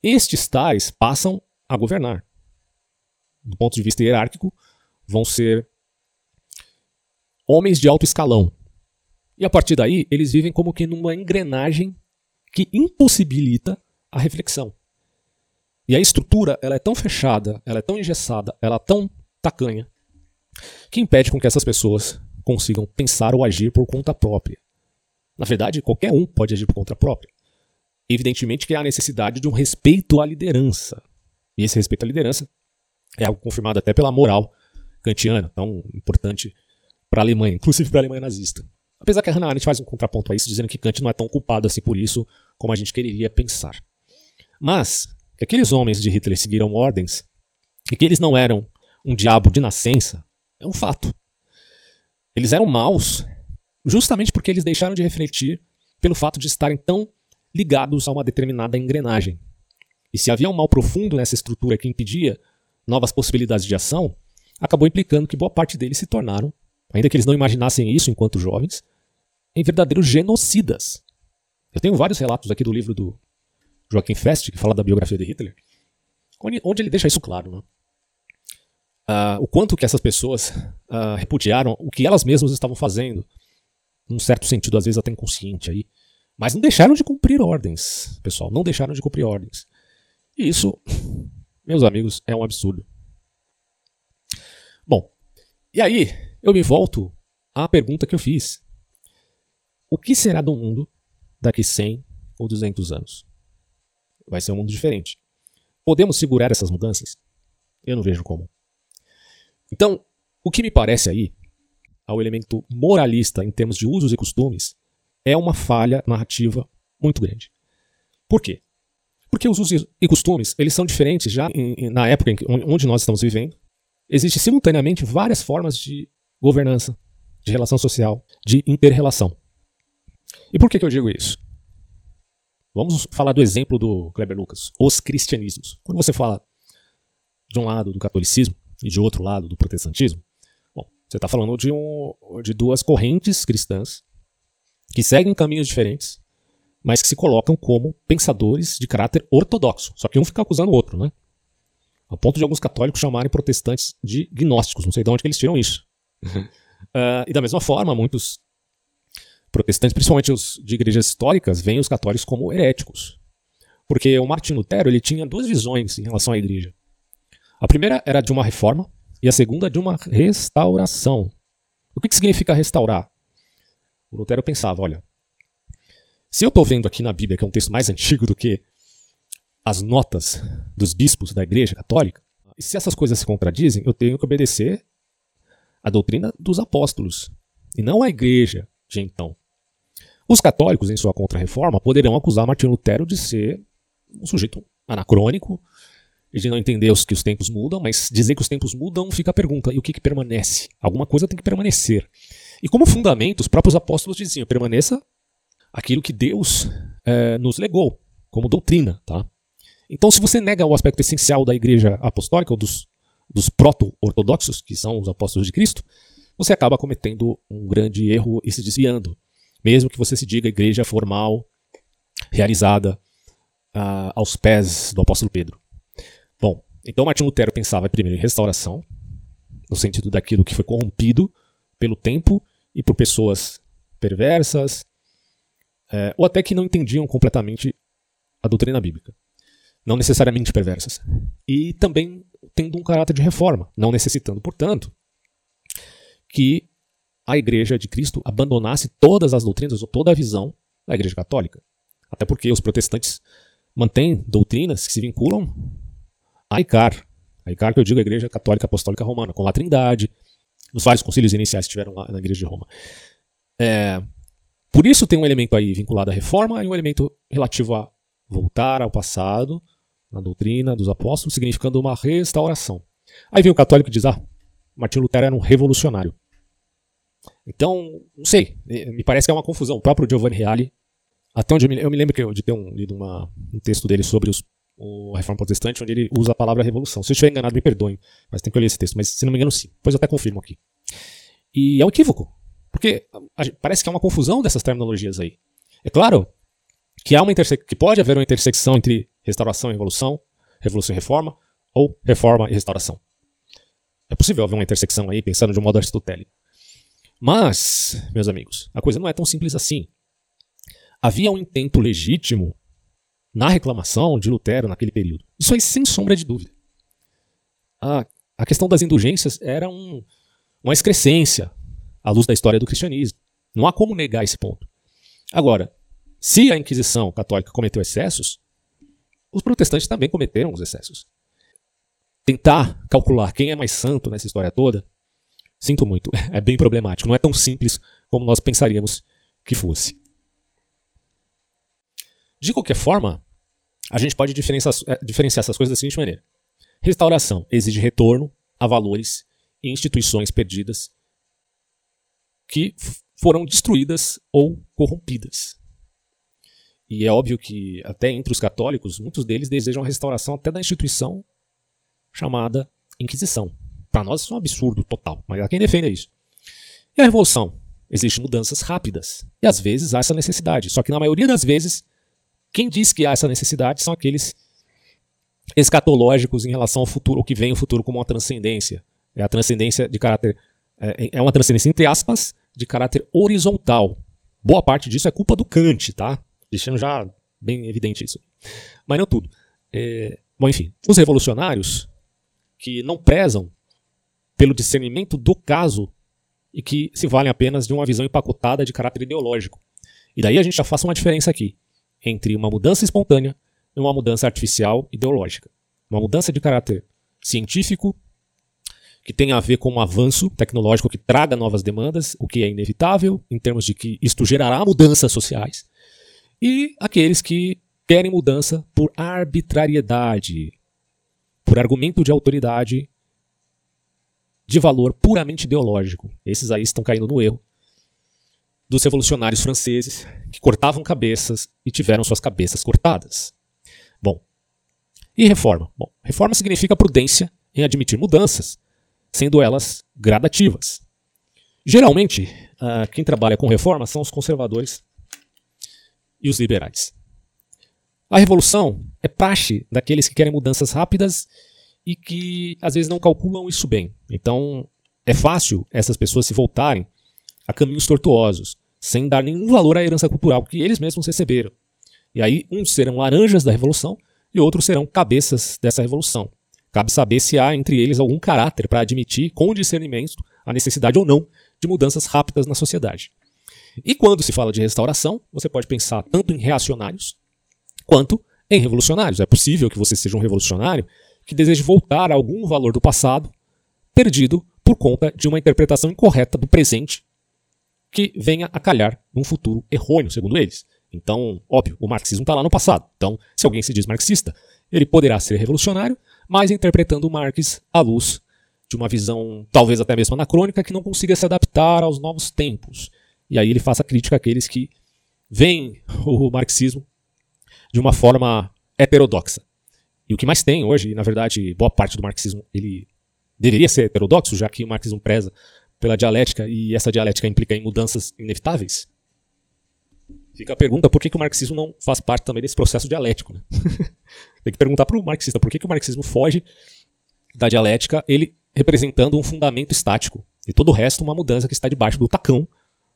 estes tais passam a governar. Do ponto de vista hierárquico, vão ser homens de alto escalão. E a partir daí, eles vivem como que numa engrenagem que impossibilita a reflexão. E a estrutura ela é tão fechada, ela é tão engessada, ela é tão tacanha, que impede com que essas pessoas consigam pensar ou agir por conta própria. Na verdade, qualquer um pode agir por conta própria. Evidentemente que há necessidade de um respeito à liderança. E esse respeito à liderança é algo confirmado até pela moral kantiana, tão importante para a Alemanha, inclusive para a Alemanha nazista. Apesar que a Hannah Arendt faz um contraponto a isso, dizendo que Kant não é tão culpado assim por isso como a gente quereria pensar. Mas que aqueles homens de Hitler seguiram ordens e que eles não eram um diabo de nascença é um fato. Eles eram maus justamente porque eles deixaram de refletir pelo fato de estarem tão ligados a uma determinada engrenagem. E se havia um mal profundo nessa estrutura que impedia novas possibilidades de ação, acabou implicando que boa parte deles se tornaram, ainda que eles não imaginassem isso enquanto jovens, em verdadeiros genocidas. Eu tenho vários relatos aqui do livro do Joaquim Fest, que fala da biografia de Hitler, onde ele deixa isso claro. Né? Uh, o quanto que essas pessoas uh, repudiaram o que elas mesmas estavam fazendo, num certo sentido, às vezes até inconsciente aí, mas não deixaram de cumprir ordens, pessoal, não deixaram de cumprir ordens. E isso, meus amigos, é um absurdo. Bom, e aí eu me volto à pergunta que eu fiz. O que será do mundo daqui 100 ou 200 anos? Vai ser um mundo diferente. Podemos segurar essas mudanças? Eu não vejo como. Então, o que me parece aí, ao elemento moralista em termos de usos e costumes, é uma falha narrativa muito grande. Por quê? Porque os usos e costumes eles são diferentes já em, na época em que, onde nós estamos vivendo. Existem simultaneamente várias formas de governança, de relação social, de interrelação. E por que, que eu digo isso? Vamos falar do exemplo do Kleber Lucas, os cristianismos. Quando você fala de um lado do catolicismo e de outro lado do protestantismo, bom, você está falando de, um, de duas correntes cristãs que seguem caminhos diferentes, mas que se colocam como pensadores de caráter ortodoxo. Só que um fica acusando o outro, né? Ao ponto de alguns católicos chamarem protestantes de gnósticos. Não sei de onde eles tiram isso. uh, e da mesma forma, muitos protestantes, principalmente os de igrejas históricas, veem os católicos como heréticos. Porque o Martin Lutero ele tinha duas visões em relação à igreja. A primeira era de uma reforma e a segunda de uma restauração. O que, que significa restaurar? O Lutero pensava, olha, se eu estou vendo aqui na Bíblia, que é um texto mais antigo do que as notas dos bispos da igreja católica, e se essas coisas se contradizem, eu tenho que obedecer à doutrina dos apóstolos, e não à igreja de então. Os católicos, em sua contra-reforma, poderão acusar Martinho Lutero de ser um sujeito anacrônico, e de não entender os, que os tempos mudam, mas dizer que os tempos mudam fica a pergunta: e o que, que permanece? Alguma coisa tem que permanecer. E como fundamento, os próprios apóstolos diziam: permaneça aquilo que Deus é, nos legou, como doutrina. Tá? Então, se você nega o aspecto essencial da igreja apostólica, ou dos, dos proto-ortodoxos, que são os apóstolos de Cristo, você acaba cometendo um grande erro e se desviando mesmo que você se diga igreja formal, realizada uh, aos pés do apóstolo Pedro. Bom, então Martin Lutero pensava primeiro em restauração, no sentido daquilo que foi corrompido pelo tempo e por pessoas perversas, é, ou até que não entendiam completamente a doutrina bíblica. Não necessariamente perversas. E também tendo um caráter de reforma, não necessitando, portanto, que a Igreja de Cristo abandonasse todas as doutrinas ou toda a visão da Igreja Católica. Até porque os protestantes mantêm doutrinas que se vinculam a Icar. A Icar que eu digo a Igreja Católica Apostólica Romana, com a Trindade, nos vários concílios iniciais que tiveram lá na Igreja de Roma. É, por isso tem um elemento aí vinculado à reforma e um elemento relativo a voltar ao passado, na doutrina dos apóstolos, significando uma restauração. Aí vem o católico e diz: ah, Martinho Lutero era um revolucionário. Então, não sei, me parece que é uma confusão. O próprio Giovanni Reale, até onde eu me, eu me lembro eu, de ter um, lido uma, um texto dele sobre os, o Reforma Protestante, onde ele usa a palavra revolução. Se eu estiver enganado, me perdoem, mas tem que olhar esse texto. Mas se não me engano, sim. Depois eu até confirmo aqui. E é um equívoco, porque parece que é uma confusão dessas terminologias aí. É claro que há uma que pode haver uma intersecção entre restauração e revolução, revolução e reforma, ou reforma e restauração. É possível haver uma intersecção aí, pensando de um modo aristotélico. Mas, meus amigos, a coisa não é tão simples assim. Havia um intento legítimo na reclamação de Lutero naquele período. Isso aí sem sombra de dúvida. A, a questão das indulgências era um, uma excrescência à luz da história do cristianismo. Não há como negar esse ponto. Agora, se a Inquisição católica cometeu excessos, os protestantes também cometeram os excessos. Tentar calcular quem é mais santo nessa história toda, sinto muito, é bem problemático. Não é tão simples como nós pensaríamos que fosse. De qualquer forma, a gente pode diferenciar, é, diferenciar essas coisas da seguinte maneira: restauração exige retorno a valores e instituições perdidas que foram destruídas ou corrompidas. E é óbvio que, até entre os católicos, muitos deles desejam a restauração até da instituição chamada Inquisição. Para nós isso é um absurdo total, mas há quem defenda isso. E a revolução? Existem mudanças rápidas. E às vezes há essa necessidade. Só que na maioria das vezes, quem diz que há essa necessidade são aqueles escatológicos em relação ao futuro, o que vem o futuro como uma transcendência. É a transcendência de caráter. É, é uma transcendência, entre aspas, de caráter horizontal. Boa parte disso é culpa do Kant, tá? deixando já bem evidente isso. Mas não tudo. É, bom, enfim, os revolucionários que não prezam pelo discernimento do caso e que se valem apenas de uma visão empacotada de caráter ideológico. E daí a gente já faça uma diferença aqui entre uma mudança espontânea e uma mudança artificial ideológica. Uma mudança de caráter científico que tem a ver com um avanço tecnológico que traga novas demandas, o que é inevitável em termos de que isto gerará mudanças sociais e aqueles que querem mudança por arbitrariedade, por argumento de autoridade de valor puramente ideológico. Esses aí estão caindo no erro dos revolucionários franceses que cortavam cabeças e tiveram suas cabeças cortadas. Bom, e reforma? Bom, reforma significa prudência em admitir mudanças, sendo elas gradativas. Geralmente, uh, quem trabalha com reforma são os conservadores e os liberais. A revolução é praxe daqueles que querem mudanças rápidas e que às vezes não calculam isso bem. Então é fácil essas pessoas se voltarem a caminhos tortuosos, sem dar nenhum valor à herança cultural que eles mesmos receberam. E aí, uns serão laranjas da revolução e outros serão cabeças dessa revolução. Cabe saber se há entre eles algum caráter para admitir com discernimento a necessidade ou não de mudanças rápidas na sociedade. E quando se fala de restauração, você pode pensar tanto em reacionários quanto em revolucionários. É possível que você seja um revolucionário que deseje voltar a algum valor do passado perdido por conta de uma interpretação incorreta do presente que venha a calhar num futuro errôneo, segundo eles. Então, óbvio, o marxismo está lá no passado. Então, se alguém se diz marxista, ele poderá ser revolucionário, mas interpretando Marx à luz de uma visão talvez até mesmo anacrônica que não consiga se adaptar aos novos tempos. E aí ele faz a crítica àqueles que veem o marxismo de uma forma heterodoxa. E o que mais tem hoje, na verdade, boa parte do marxismo, ele deveria ser heterodoxo, já que o marxismo preza pela dialética e essa dialética implica em mudanças inevitáveis. Fica a pergunta por que, que o marxismo não faz parte também desse processo dialético. Né? Tem que perguntar para o marxista por que, que o marxismo foge da dialética, ele representando um fundamento estático, e todo o resto uma mudança que está debaixo do tacão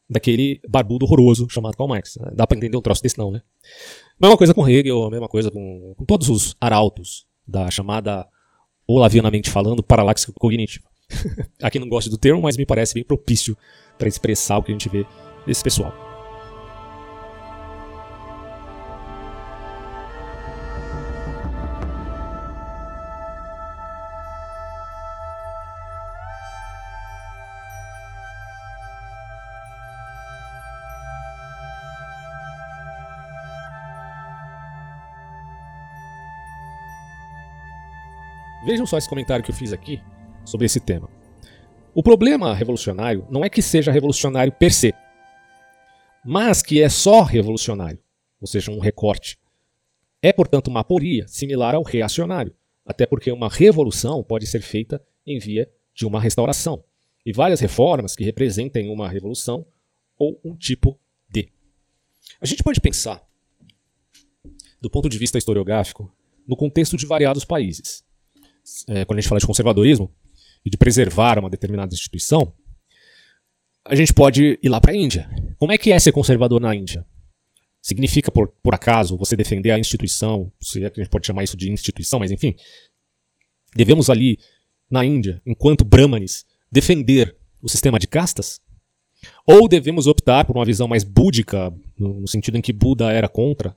daquele barbudo horroroso chamado Karl Marx. Dá para entender um troço desse não, né? Mesma coisa com Hegel, mesma coisa com, com todos os arautos da chamada, olavianamente falando, paralaxe cognitiva. Aqui não gosto do termo, mas me parece bem propício para expressar o que a gente vê desse pessoal. Vejam só esse comentário que eu fiz aqui sobre esse tema. O problema revolucionário não é que seja revolucionário per se, mas que é só revolucionário, ou seja, um recorte. É, portanto, uma aporia similar ao reacionário, até porque uma revolução pode ser feita em via de uma restauração, e várias reformas que representem uma revolução ou um tipo de. A gente pode pensar, do ponto de vista historiográfico, no contexto de variados países é, quando a gente fala de conservadorismo e de preservar uma determinada instituição, a gente pode ir lá para a Índia. Como é que é ser conservador na Índia? Significa, por, por acaso, você defender a instituição, se é que a gente pode chamar isso de instituição, mas enfim. Devemos ali, na Índia, enquanto brahmanes, defender o sistema de castas? Ou devemos optar por uma visão mais búdica, no, no sentido em que Buda era contra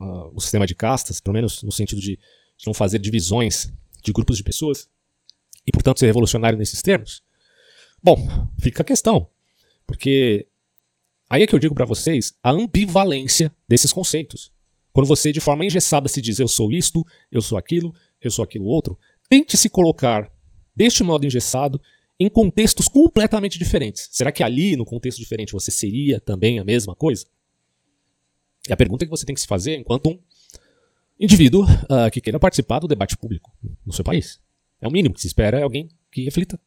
uh, o sistema de castas, pelo menos no sentido de, de não fazer divisões de grupos de pessoas e, portanto, ser revolucionário nesses termos? Bom, fica a questão, porque aí é que eu digo para vocês a ambivalência desses conceitos. Quando você, de forma engessada, se diz eu sou isto, eu sou aquilo, eu sou aquilo outro, tente se colocar deste modo engessado em contextos completamente diferentes. Será que ali, no contexto diferente, você seria também a mesma coisa? É a pergunta que você tem que se fazer enquanto um indivíduo uh, que queira participar do debate público no seu país. É o mínimo que se espera é alguém que reflita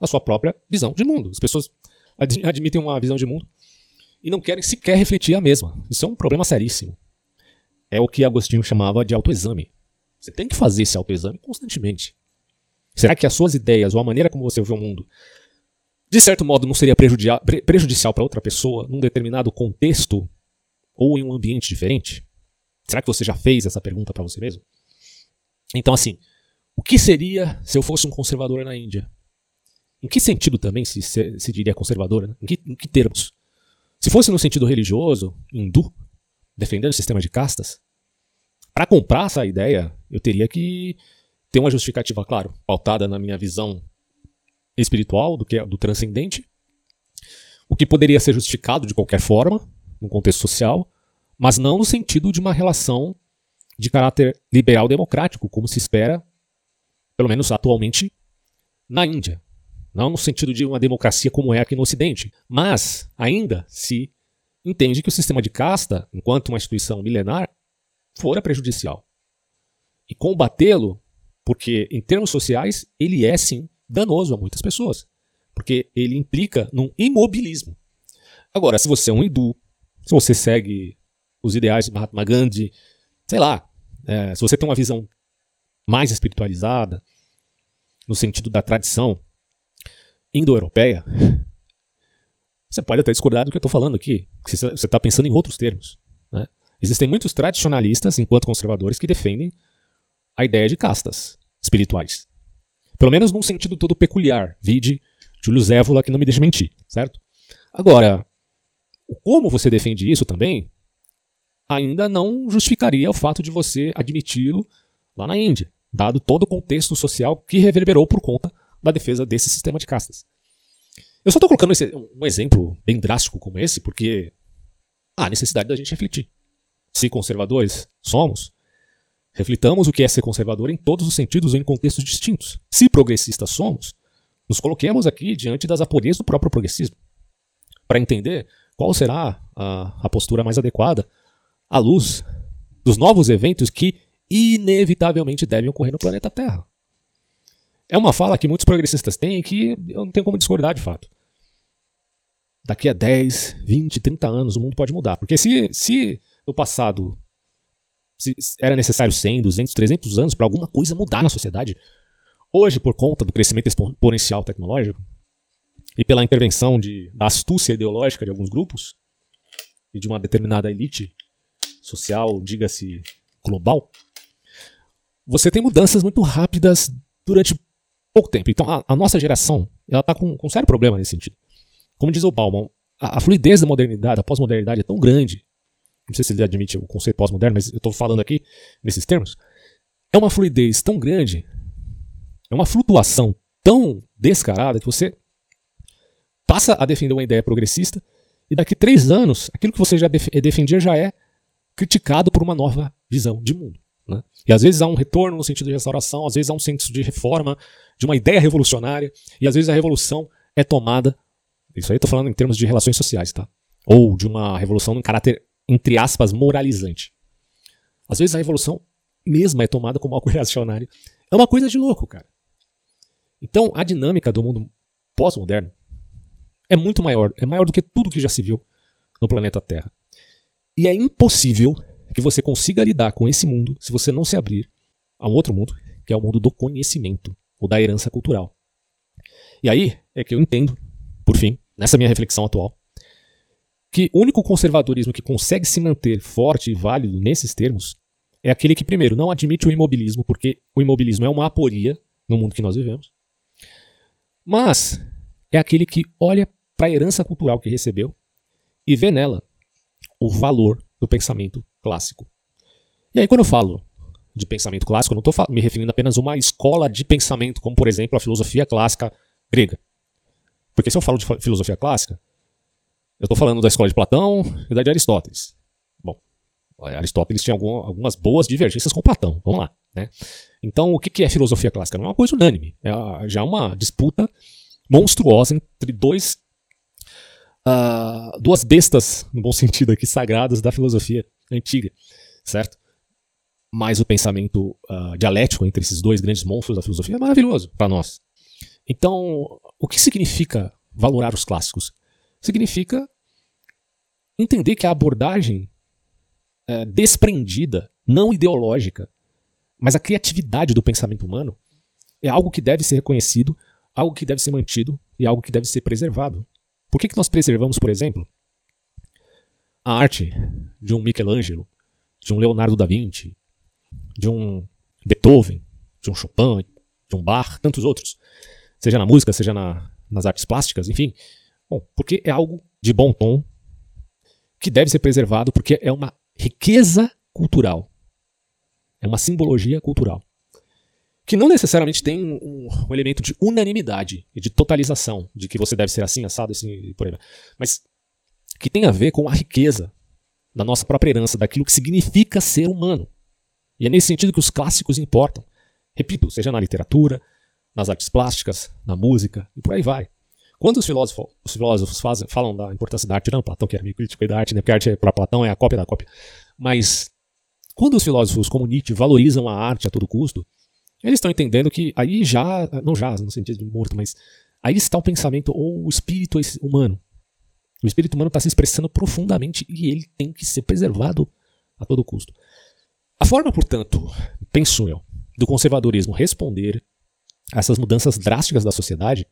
a sua própria visão de mundo. As pessoas ad admitem uma visão de mundo e não querem sequer refletir a mesma. Isso é um problema seríssimo. É o que Agostinho chamava de autoexame. Você tem que fazer esse autoexame constantemente. Será que as suas ideias ou a maneira como você vê o mundo, de certo modo, não seria prejudicial para outra pessoa num determinado contexto ou em um ambiente diferente? Será que você já fez essa pergunta para você mesmo? Então, assim, o que seria se eu fosse um conservador na Índia? Em que sentido também se, se, se diria conservador? Né? Em, que, em que termos? Se fosse no sentido religioso, hindu, defendendo o sistema de castas, para comprar essa ideia, eu teria que ter uma justificativa, claro, pautada na minha visão espiritual do que é do transcendente, o que poderia ser justificado de qualquer forma, no contexto social, mas não no sentido de uma relação de caráter liberal democrático, como se espera, pelo menos atualmente, na Índia. Não no sentido de uma democracia como é aqui no Ocidente, mas ainda se entende que o sistema de casta, enquanto uma instituição milenar, fora prejudicial. E combatê-lo, porque em termos sociais ele é sim danoso a muitas pessoas, porque ele implica num imobilismo. Agora, se você é um hindu, se você segue os ideais de Mahatma Gandhi, sei lá, é, se você tem uma visão mais espiritualizada, no sentido da tradição indo-europeia, você pode até discordar do que eu estou falando aqui, você está pensando em outros termos. Né? Existem muitos tradicionalistas, enquanto conservadores, que defendem a ideia de castas espirituais. Pelo menos num sentido todo peculiar. Vide Júlio Zévola, que não me deixa mentir, certo? Agora, como você defende isso também ainda não justificaria o fato de você admiti-lo lá na Índia, dado todo o contexto social que reverberou por conta da defesa desse sistema de castas. Eu só estou colocando esse, um exemplo bem drástico como esse porque há necessidade da gente refletir. Se conservadores somos, reflitamos o que é ser conservador em todos os sentidos em contextos distintos. Se progressistas somos, nos coloquemos aqui diante das aporias do próprio progressismo, para entender qual será a, a postura mais adequada à luz dos novos eventos que inevitavelmente devem ocorrer no planeta Terra. É uma fala que muitos progressistas têm e que eu não tenho como discordar de fato. daqui a 10, 20, 30 anos o mundo pode mudar. Porque se, se no passado se era necessário 100, 200, 300 anos para alguma coisa mudar na sociedade, hoje, por conta do crescimento exponencial tecnológico e pela intervenção de, da astúcia ideológica de alguns grupos e de uma determinada elite social, diga-se global, você tem mudanças muito rápidas durante pouco tempo. Então, a, a nossa geração ela está com, com um sério problema nesse sentido. Como diz o Bauman, a, a fluidez da modernidade, da pós-modernidade é tão grande, não sei se ele admite o conceito pós-moderno, mas eu estou falando aqui nesses termos, é uma fluidez tão grande, é uma flutuação tão descarada que você passa a defender uma ideia progressista e daqui três anos, aquilo que você já defendia já é criticado por uma nova visão de mundo. Né? E às vezes há um retorno no sentido de restauração, às vezes há um senso de reforma, de uma ideia revolucionária, e às vezes a revolução é tomada. Isso aí eu estou falando em termos de relações sociais, tá? Ou de uma revolução em caráter entre aspas, moralizante. Às vezes a revolução mesma é tomada como algo reacionário. É uma coisa de louco, cara. Então, a dinâmica do mundo pós-moderno é muito maior, é maior do que tudo que já se viu no planeta Terra. E é impossível que você consiga lidar com esse mundo se você não se abrir a um outro mundo, que é o mundo do conhecimento, ou da herança cultural. E aí é que eu entendo, por fim, nessa minha reflexão atual, que o único conservadorismo que consegue se manter forte e válido nesses termos é aquele que, primeiro, não admite o imobilismo, porque o imobilismo é uma aporia no mundo que nós vivemos, mas é aquele que olha para a herança cultural que recebeu e vê nela o valor do pensamento clássico. E aí, quando eu falo de pensamento clássico, eu não estou me referindo apenas a uma escola de pensamento, como, por exemplo, a filosofia clássica grega. Porque se eu falo de filosofia clássica, eu estou falando da escola de Platão e da de Aristóteles. Bom, Aristóteles tinha algum, algumas boas divergências com Platão. Vamos lá. Né? Então, o que é filosofia clássica? Não é uma coisa unânime. É já uma disputa monstruosa entre dois, uh, duas bestas, no bom sentido aqui, sagradas da filosofia antiga, certo? Mas o pensamento uh, dialético entre esses dois grandes monstros da filosofia é maravilhoso para nós. Então, o que significa valorar os clássicos? significa entender que a abordagem é, desprendida, não ideológica, mas a criatividade do pensamento humano é algo que deve ser reconhecido, algo que deve ser mantido e algo que deve ser preservado. Por que, que nós preservamos, por exemplo, a arte de um Michelangelo, de um Leonardo da Vinci, de um Beethoven, de um Chopin, de um Bach, tantos outros, seja na música, seja na, nas artes plásticas, enfim, Bom, porque é algo de bom tom que deve ser preservado porque é uma riqueza cultural. É uma simbologia cultural. Que não necessariamente tem um, um elemento de unanimidade e de totalização, de que você deve ser assim, assado, assim e por aí. Mas que tem a ver com a riqueza da nossa própria herança, daquilo que significa ser humano. E é nesse sentido que os clássicos importam. Repito, seja na literatura, nas artes plásticas, na música e por aí vai. Quando os filósofos, os filósofos fazem, falam da importância da arte, tirando Platão, que era meio crítico da arte, né? porque a arte para Platão é a cópia da cópia. Mas quando os filósofos como Nietzsche valorizam a arte a todo custo, eles estão entendendo que aí já, não já no sentido de morto, mas aí está o pensamento ou o espírito humano. O espírito humano está se expressando profundamente e ele tem que ser preservado a todo custo. A forma, portanto, penso eu, do conservadorismo responder a essas mudanças drásticas da sociedade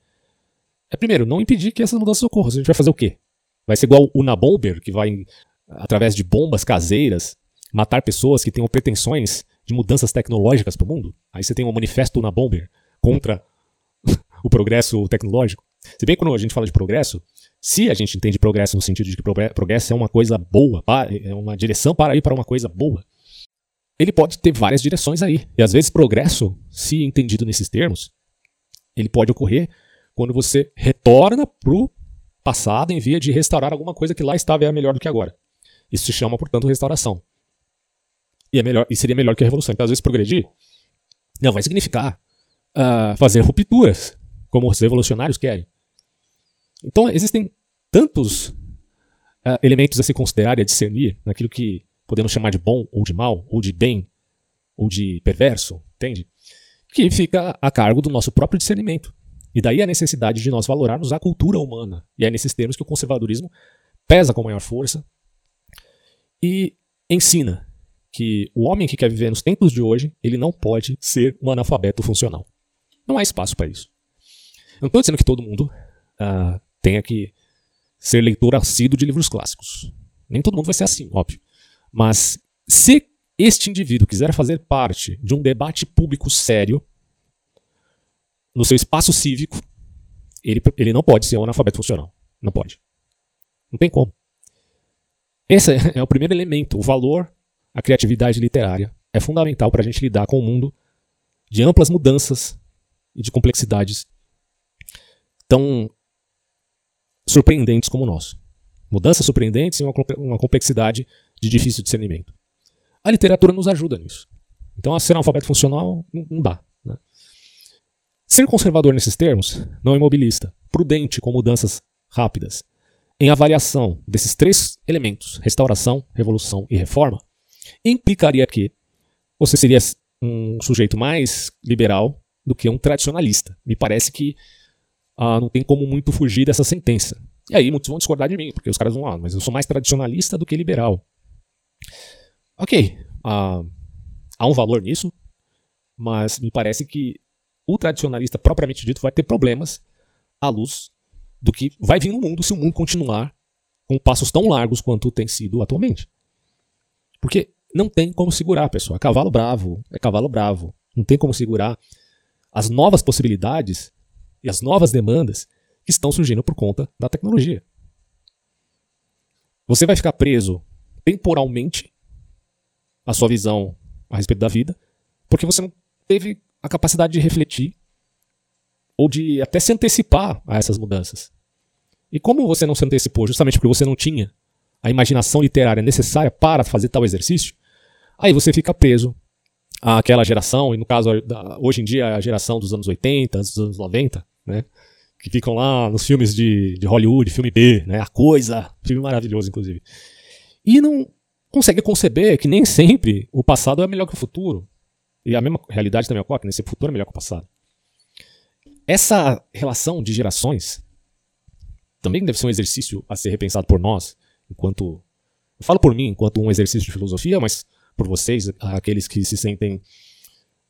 é primeiro, não impedir que essas mudanças ocorram. A gente vai fazer o quê? Vai ser igual o Unabomber, que vai, através de bombas caseiras, matar pessoas que tenham pretensões de mudanças tecnológicas para o mundo? Aí você tem um manifesto Unabomber contra o progresso tecnológico. Se bem que quando a gente fala de progresso, se a gente entende progresso no sentido de que progresso é uma coisa boa, é uma direção para ir para uma coisa boa, ele pode ter várias direções aí. E às vezes progresso, se entendido nesses termos, ele pode ocorrer quando você retorna pro passado em via de restaurar alguma coisa que lá estava e é melhor do que agora. Isso se chama, portanto, restauração. E, é melhor, e seria melhor que a revolução. Então, às vezes, progredir não vai significar uh, fazer rupturas, como os revolucionários querem. Então, existem tantos uh, elementos a se considerar e a discernir naquilo que podemos chamar de bom ou de mal, ou de bem ou de perverso, entende? Que fica a cargo do nosso próprio discernimento. E daí a necessidade de nós valorarmos a cultura humana. E é nesses termos que o conservadorismo pesa com maior força e ensina que o homem que quer viver nos tempos de hoje, ele não pode ser um analfabeto funcional. Não há espaço para isso. Eu não estou dizendo que todo mundo uh, tenha que ser leitor assíduo de livros clássicos. Nem todo mundo vai ser assim, óbvio. Mas se este indivíduo quiser fazer parte de um debate público sério, no seu espaço cívico, ele, ele não pode ser um analfabeto funcional. Não pode. Não tem como. Esse é o primeiro elemento. O valor, a criatividade literária é fundamental para a gente lidar com um mundo de amplas mudanças e de complexidades tão surpreendentes como o nosso. Mudanças surpreendentes e uma complexidade de difícil discernimento. A literatura nos ajuda nisso. Então, ser analfabeto funcional não dá. Né? Ser conservador nesses termos não é imobilista, prudente com mudanças rápidas. Em avaliação desses três elementos, restauração, revolução e reforma, implicaria que você seria um sujeito mais liberal do que um tradicionalista. Me parece que ah, não tem como muito fugir dessa sentença. E aí muitos vão discordar de mim, porque os caras vão, ah, mas eu sou mais tradicionalista do que liberal. Ok, ah, há um valor nisso, mas me parece que o tradicionalista propriamente dito vai ter problemas à luz do que vai vir no mundo se o mundo continuar com passos tão largos quanto tem sido atualmente. Porque não tem como segurar, pessoal. É cavalo bravo, é cavalo bravo. Não tem como segurar as novas possibilidades e as novas demandas que estão surgindo por conta da tecnologia. Você vai ficar preso temporalmente à sua visão a respeito da vida, porque você não teve a capacidade de refletir ou de até se antecipar a essas mudanças. E como você não se antecipou, justamente porque você não tinha a imaginação literária necessária para fazer tal exercício, aí você fica preso àquela geração, e no caso, hoje em dia, a geração dos anos 80, dos anos 90, né? Que ficam lá nos filmes de, de Hollywood, filme B, né? A Coisa, filme maravilhoso, inclusive. E não consegue conceber que nem sempre o passado é melhor que o futuro. E a mesma realidade também ocorre, sempre o futuro é melhor que o passado. Essa relação de gerações também deve ser um exercício a ser repensado por nós, enquanto. Eu falo por mim, enquanto um exercício de filosofia, mas por vocês, aqueles que se sentem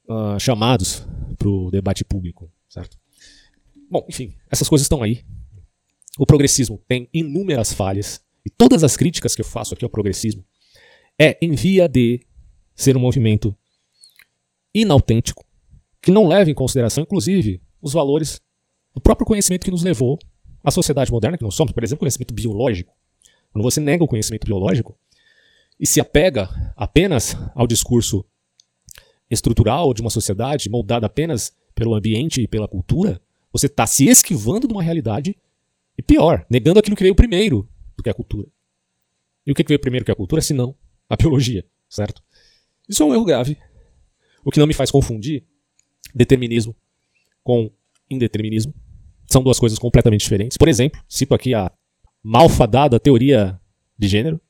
uh, chamados para o debate público, certo? Bom, enfim, essas coisas estão aí. O progressismo tem inúmeras falhas, e todas as críticas que eu faço aqui ao progressismo é em via de ser um movimento inautêntico, que não leva em consideração, inclusive, os valores do próprio conhecimento que nos levou à sociedade moderna que nós somos, por exemplo, conhecimento biológico. Quando você nega o conhecimento biológico e se apega apenas ao discurso estrutural de uma sociedade moldada apenas pelo ambiente e pela cultura, você está se esquivando de uma realidade e pior, negando aquilo que veio primeiro do que a cultura. E o que veio primeiro que a cultura, se não a biologia, certo? Isso é um erro grave. O que não me faz confundir determinismo com indeterminismo. São duas coisas completamente diferentes. Por exemplo, cito aqui a malfadada teoria de gênero,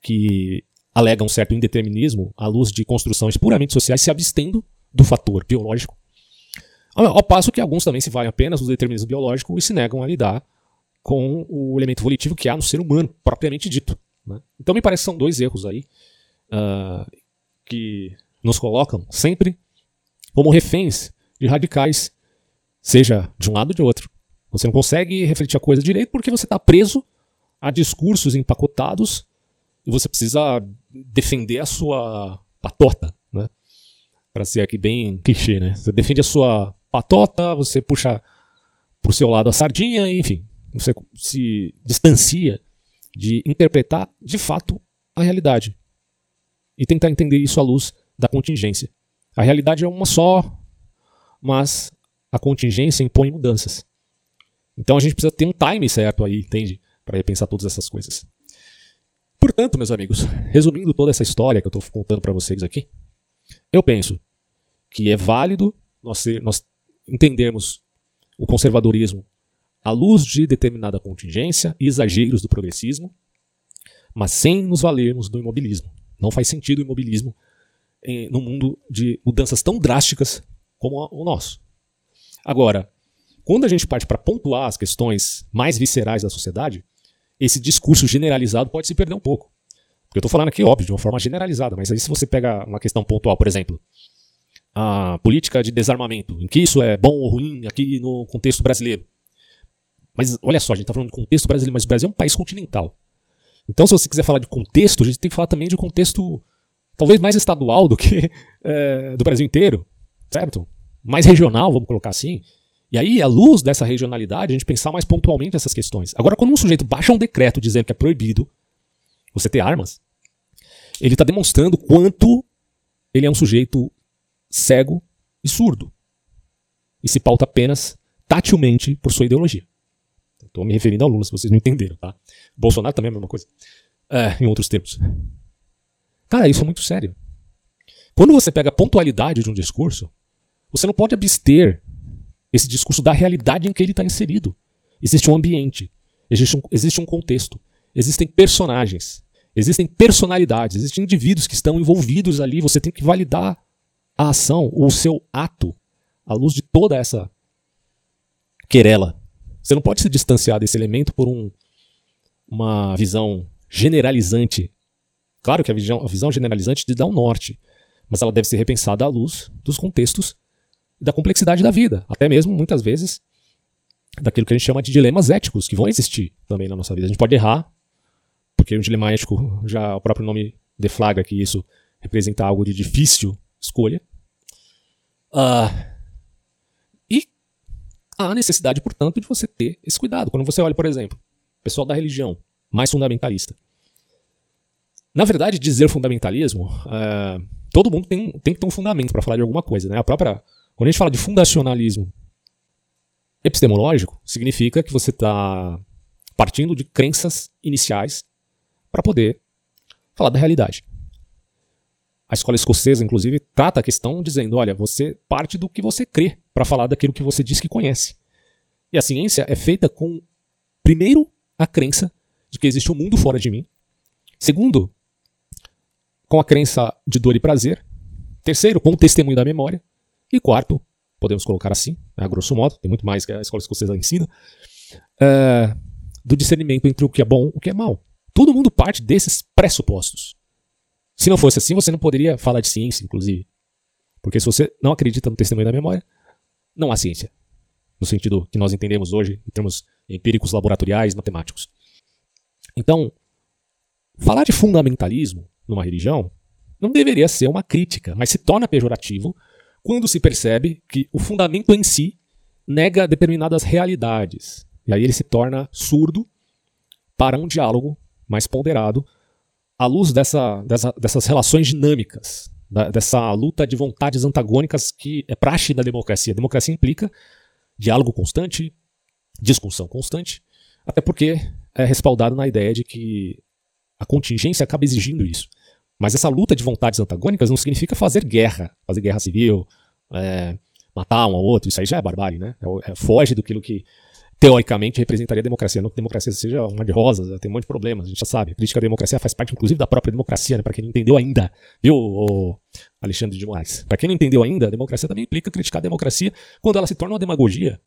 que alega um certo indeterminismo à luz de construções puramente sociais, se abstendo do fator biológico ao passo que alguns também se valem apenas do determinismo biológico e se negam a lidar com o elemento volitivo que há no ser humano, propriamente dito. Né? Então me parece que são dois erros aí uh, que nos colocam sempre como reféns de radicais, seja de um lado ou de outro. Você não consegue refletir a coisa direito porque você está preso a discursos empacotados você precisa defender a sua patota, né? Para ser aqui bem clichê, né? Você defende a sua patota, você puxa pro seu lado a sardinha, enfim, você se distancia de interpretar de fato a realidade e tentar entender isso à luz da contingência. A realidade é uma só, mas a contingência impõe mudanças. Então a gente precisa ter um time certo aí, entende? Para repensar todas essas coisas. Portanto, meus amigos, resumindo toda essa história que eu estou contando para vocês aqui, eu penso que é válido nós, nós entendermos o conservadorismo à luz de determinada contingência e exageros do progressismo, mas sem nos valermos do imobilismo. Não faz sentido o imobilismo em, num mundo de mudanças tão drásticas como o nosso. Agora, Quando a gente parte para pontuar as questões mais viscerais da sociedade, esse discurso generalizado pode se perder um pouco. Porque eu estou falando aqui, óbvio, de uma forma generalizada, mas aí se você pega uma questão pontual, por exemplo, a política de desarmamento, em que isso é bom ou ruim aqui no contexto brasileiro. Mas olha só, a gente está falando de contexto brasileiro, mas o Brasil é um país continental. Então, se você quiser falar de contexto, a gente tem que falar também de contexto talvez mais estadual do que é, do Brasil inteiro, certo? Mais regional, vamos colocar assim. E aí, à luz dessa regionalidade, a gente pensar mais pontualmente essas questões. Agora, quando um sujeito baixa um decreto dizendo que é proibido você ter armas, ele está demonstrando quanto ele é um sujeito cego e surdo. E se pauta apenas tatilmente por sua ideologia. Estou me referindo ao Lula, se vocês não entenderam, tá? Bolsonaro também é a mesma coisa. É, em outros termos. Cara, isso é muito sério. Quando você pega a pontualidade de um discurso, você não pode abster esse discurso da realidade em que ele está inserido. Existe um ambiente, existe um, existe um contexto, existem personagens, existem personalidades, existem indivíduos que estão envolvidos ali. Você tem que validar a ação, ou o seu ato, à luz de toda essa querela. Você não pode se distanciar desse elemento por um, uma visão generalizante. Claro que a visão, a visão generalizante te dá um norte, mas ela deve ser repensada à luz dos contextos da complexidade da vida. Até mesmo, muitas vezes, daquilo que a gente chama de dilemas éticos, que vão existir também na nossa vida. A gente pode errar, porque um dilema ético, já o próprio nome deflagra que isso representa algo de difícil escolha. Uh, há necessidade, portanto, de você ter esse cuidado. Quando você olha, por exemplo, pessoal da religião, mais fundamentalista. Na verdade, dizer fundamentalismo, uh, todo mundo tem, tem que ter um fundamento para falar de alguma coisa. Né? A própria, quando a gente fala de fundacionalismo epistemológico, significa que você está partindo de crenças iniciais para poder falar da realidade. A escola escocesa, inclusive, trata a questão dizendo: olha, você parte do que você crê para falar daquilo que você diz que conhece. E a ciência é feita com, primeiro, a crença de que existe um mundo fora de mim. Segundo, com a crença de dor e prazer. Terceiro, com o testemunho da memória. E quarto, podemos colocar assim, né, a grosso modo, tem muito mais que a escola escocesa ensina, é, do discernimento entre o que é bom e o que é mal. Todo mundo parte desses pressupostos. Se não fosse assim, você não poderia falar de ciência, inclusive. Porque se você não acredita no testemunho da memória, não há ciência. No sentido que nós entendemos hoje, em termos empíricos, laboratoriais, matemáticos. Então, falar de fundamentalismo numa religião não deveria ser uma crítica, mas se torna pejorativo quando se percebe que o fundamento em si nega determinadas realidades. E aí ele se torna surdo para um diálogo mais ponderado à luz dessa, dessa, dessas relações dinâmicas, da, dessa luta de vontades antagônicas que é praxe da democracia. A democracia implica diálogo constante, discussão constante, até porque é respaldado na ideia de que a contingência acaba exigindo isso. Mas essa luta de vontades antagônicas não significa fazer guerra, fazer guerra civil, é, matar um ao outro, isso aí já é barbárie, né? É, é, foge do que teoricamente representaria a democracia. Não que a democracia seja uma de rosas, tem um monte de problemas, a gente já sabe. A crítica à democracia faz parte, inclusive, da própria democracia, né? Para quem não entendeu ainda, viu, Alexandre de Moraes? Para quem não entendeu ainda, a democracia também implica criticar a democracia quando ela se torna uma demagogia.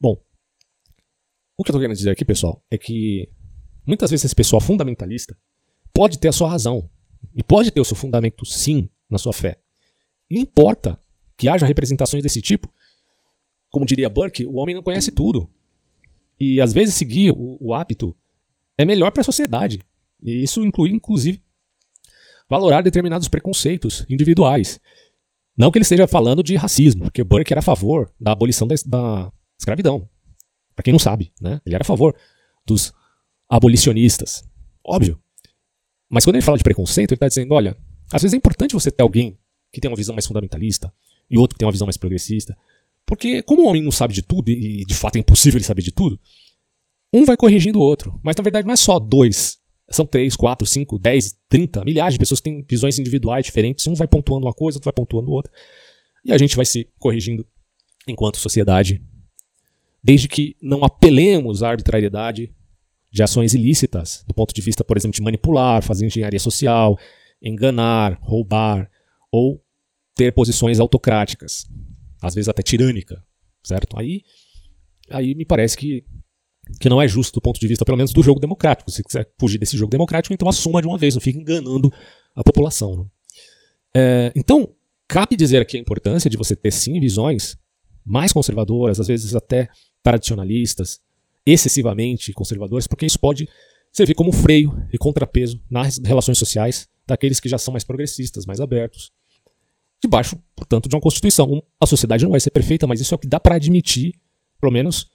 Bom, o que eu estou querendo dizer aqui, pessoal, é que muitas vezes esse pessoal fundamentalista pode ter a sua razão e pode ter o seu fundamento, sim, na sua fé. E importa que haja representações desse tipo como diria Burke, o homem não conhece tudo. E às vezes seguir o, o hábito é melhor para a sociedade. E isso inclui, inclusive, valorar determinados preconceitos individuais. Não que ele esteja falando de racismo, porque Burke era a favor da abolição da, da escravidão. Para quem não sabe, né? Ele era a favor dos abolicionistas. Óbvio. Mas quando ele fala de preconceito, ele está dizendo: olha, às vezes é importante você ter alguém que tem uma visão mais fundamentalista e outro que tem uma visão mais progressista. Porque, como o homem não sabe de tudo, e de fato é impossível ele saber de tudo, um vai corrigindo o outro. Mas na verdade não é só dois. São três, quatro, cinco, dez, trinta, milhares de pessoas que têm visões individuais diferentes. Um vai pontuando uma coisa, outro vai pontuando outra. E a gente vai se corrigindo enquanto sociedade. Desde que não apelemos à arbitrariedade de ações ilícitas, do ponto de vista, por exemplo, de manipular, fazer engenharia social, enganar, roubar ou ter posições autocráticas às vezes até tirânica, certo? Aí aí me parece que, que não é justo do ponto de vista, pelo menos, do jogo democrático. Se quiser fugir desse jogo democrático, então assuma de uma vez, não fique enganando a população. Né? É, então, cabe dizer aqui a importância de você ter sim visões mais conservadoras, às vezes até tradicionalistas, excessivamente conservadoras, porque isso pode servir como freio e contrapeso nas relações sociais daqueles que já são mais progressistas, mais abertos. Debaixo, portanto, de uma Constituição. A sociedade não vai ser perfeita, mas isso é o que dá para admitir, pelo menos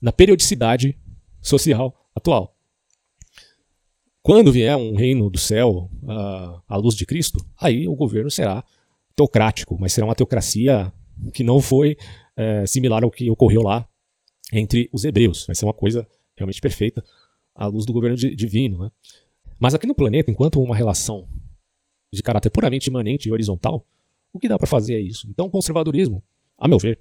na periodicidade social atual. Quando vier um reino do céu à luz de Cristo, aí o governo será teocrático, mas será uma teocracia que não foi é, similar ao que ocorreu lá entre os hebreus. Vai ser uma coisa realmente perfeita à luz do governo divino. Né? Mas aqui no planeta, enquanto uma relação de caráter puramente imanente e horizontal, o que dá para fazer é isso. Então, o conservadorismo, a meu ver,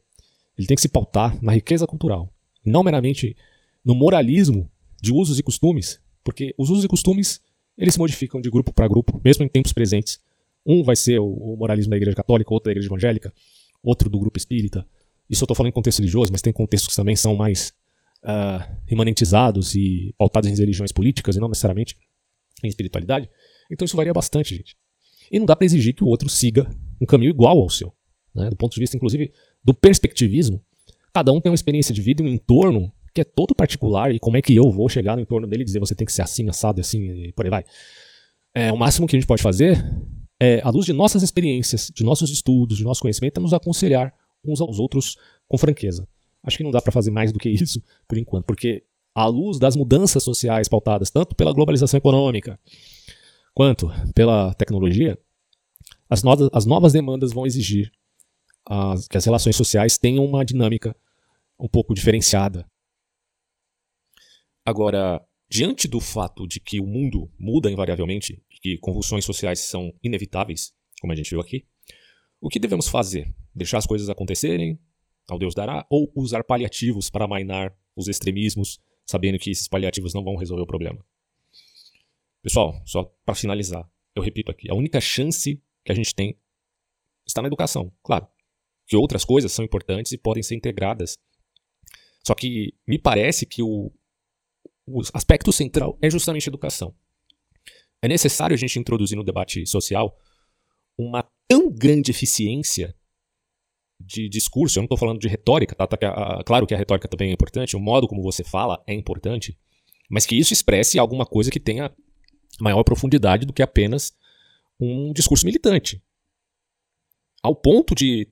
ele tem que se pautar na riqueza cultural, não meramente no moralismo de usos e costumes, porque os usos e costumes eles se modificam de grupo para grupo, mesmo em tempos presentes. Um vai ser o moralismo da Igreja Católica, outro da Igreja Evangélica, outro do grupo espírita. Isso eu estou falando em contexto religioso, mas tem contextos que também são mais uh, imanentizados e pautados em religiões políticas e não necessariamente em espiritualidade. Então isso varia bastante, gente. E não dá para exigir que o outro siga um caminho igual ao seu. Né? Do ponto de vista, inclusive, do perspectivismo, cada um tem uma experiência de vida e um entorno que é todo particular e como é que eu vou chegar no entorno dele e dizer você tem que ser assim, assado, assim e por aí vai. É, o máximo que a gente pode fazer é, à luz de nossas experiências, de nossos estudos, de nosso conhecimento, é nos aconselhar uns aos outros com franqueza. Acho que não dá para fazer mais do que isso por enquanto, porque à luz das mudanças sociais pautadas tanto pela globalização econômica quanto pela tecnologia, as, no as novas demandas vão exigir as, que as relações sociais tenham uma dinâmica um pouco diferenciada. Agora, diante do fato de que o mundo muda invariavelmente e que convulsões sociais são inevitáveis, como a gente viu aqui, o que devemos fazer? Deixar as coisas acontecerem, ao Deus dará, ou usar paliativos para mainar os extremismos, sabendo que esses paliativos não vão resolver o problema? Pessoal, só para finalizar, eu repito aqui, a única chance que a gente tem está na educação. Claro, que outras coisas são importantes e podem ser integradas. Só que me parece que o, o aspecto central é justamente a educação. É necessário a gente introduzir no debate social uma tão grande eficiência de discurso, eu não estou falando de retórica, tá? tá claro que a retórica também é importante, o modo como você fala é importante, mas que isso expresse alguma coisa que tenha maior profundidade do que apenas um discurso militante. Ao ponto de,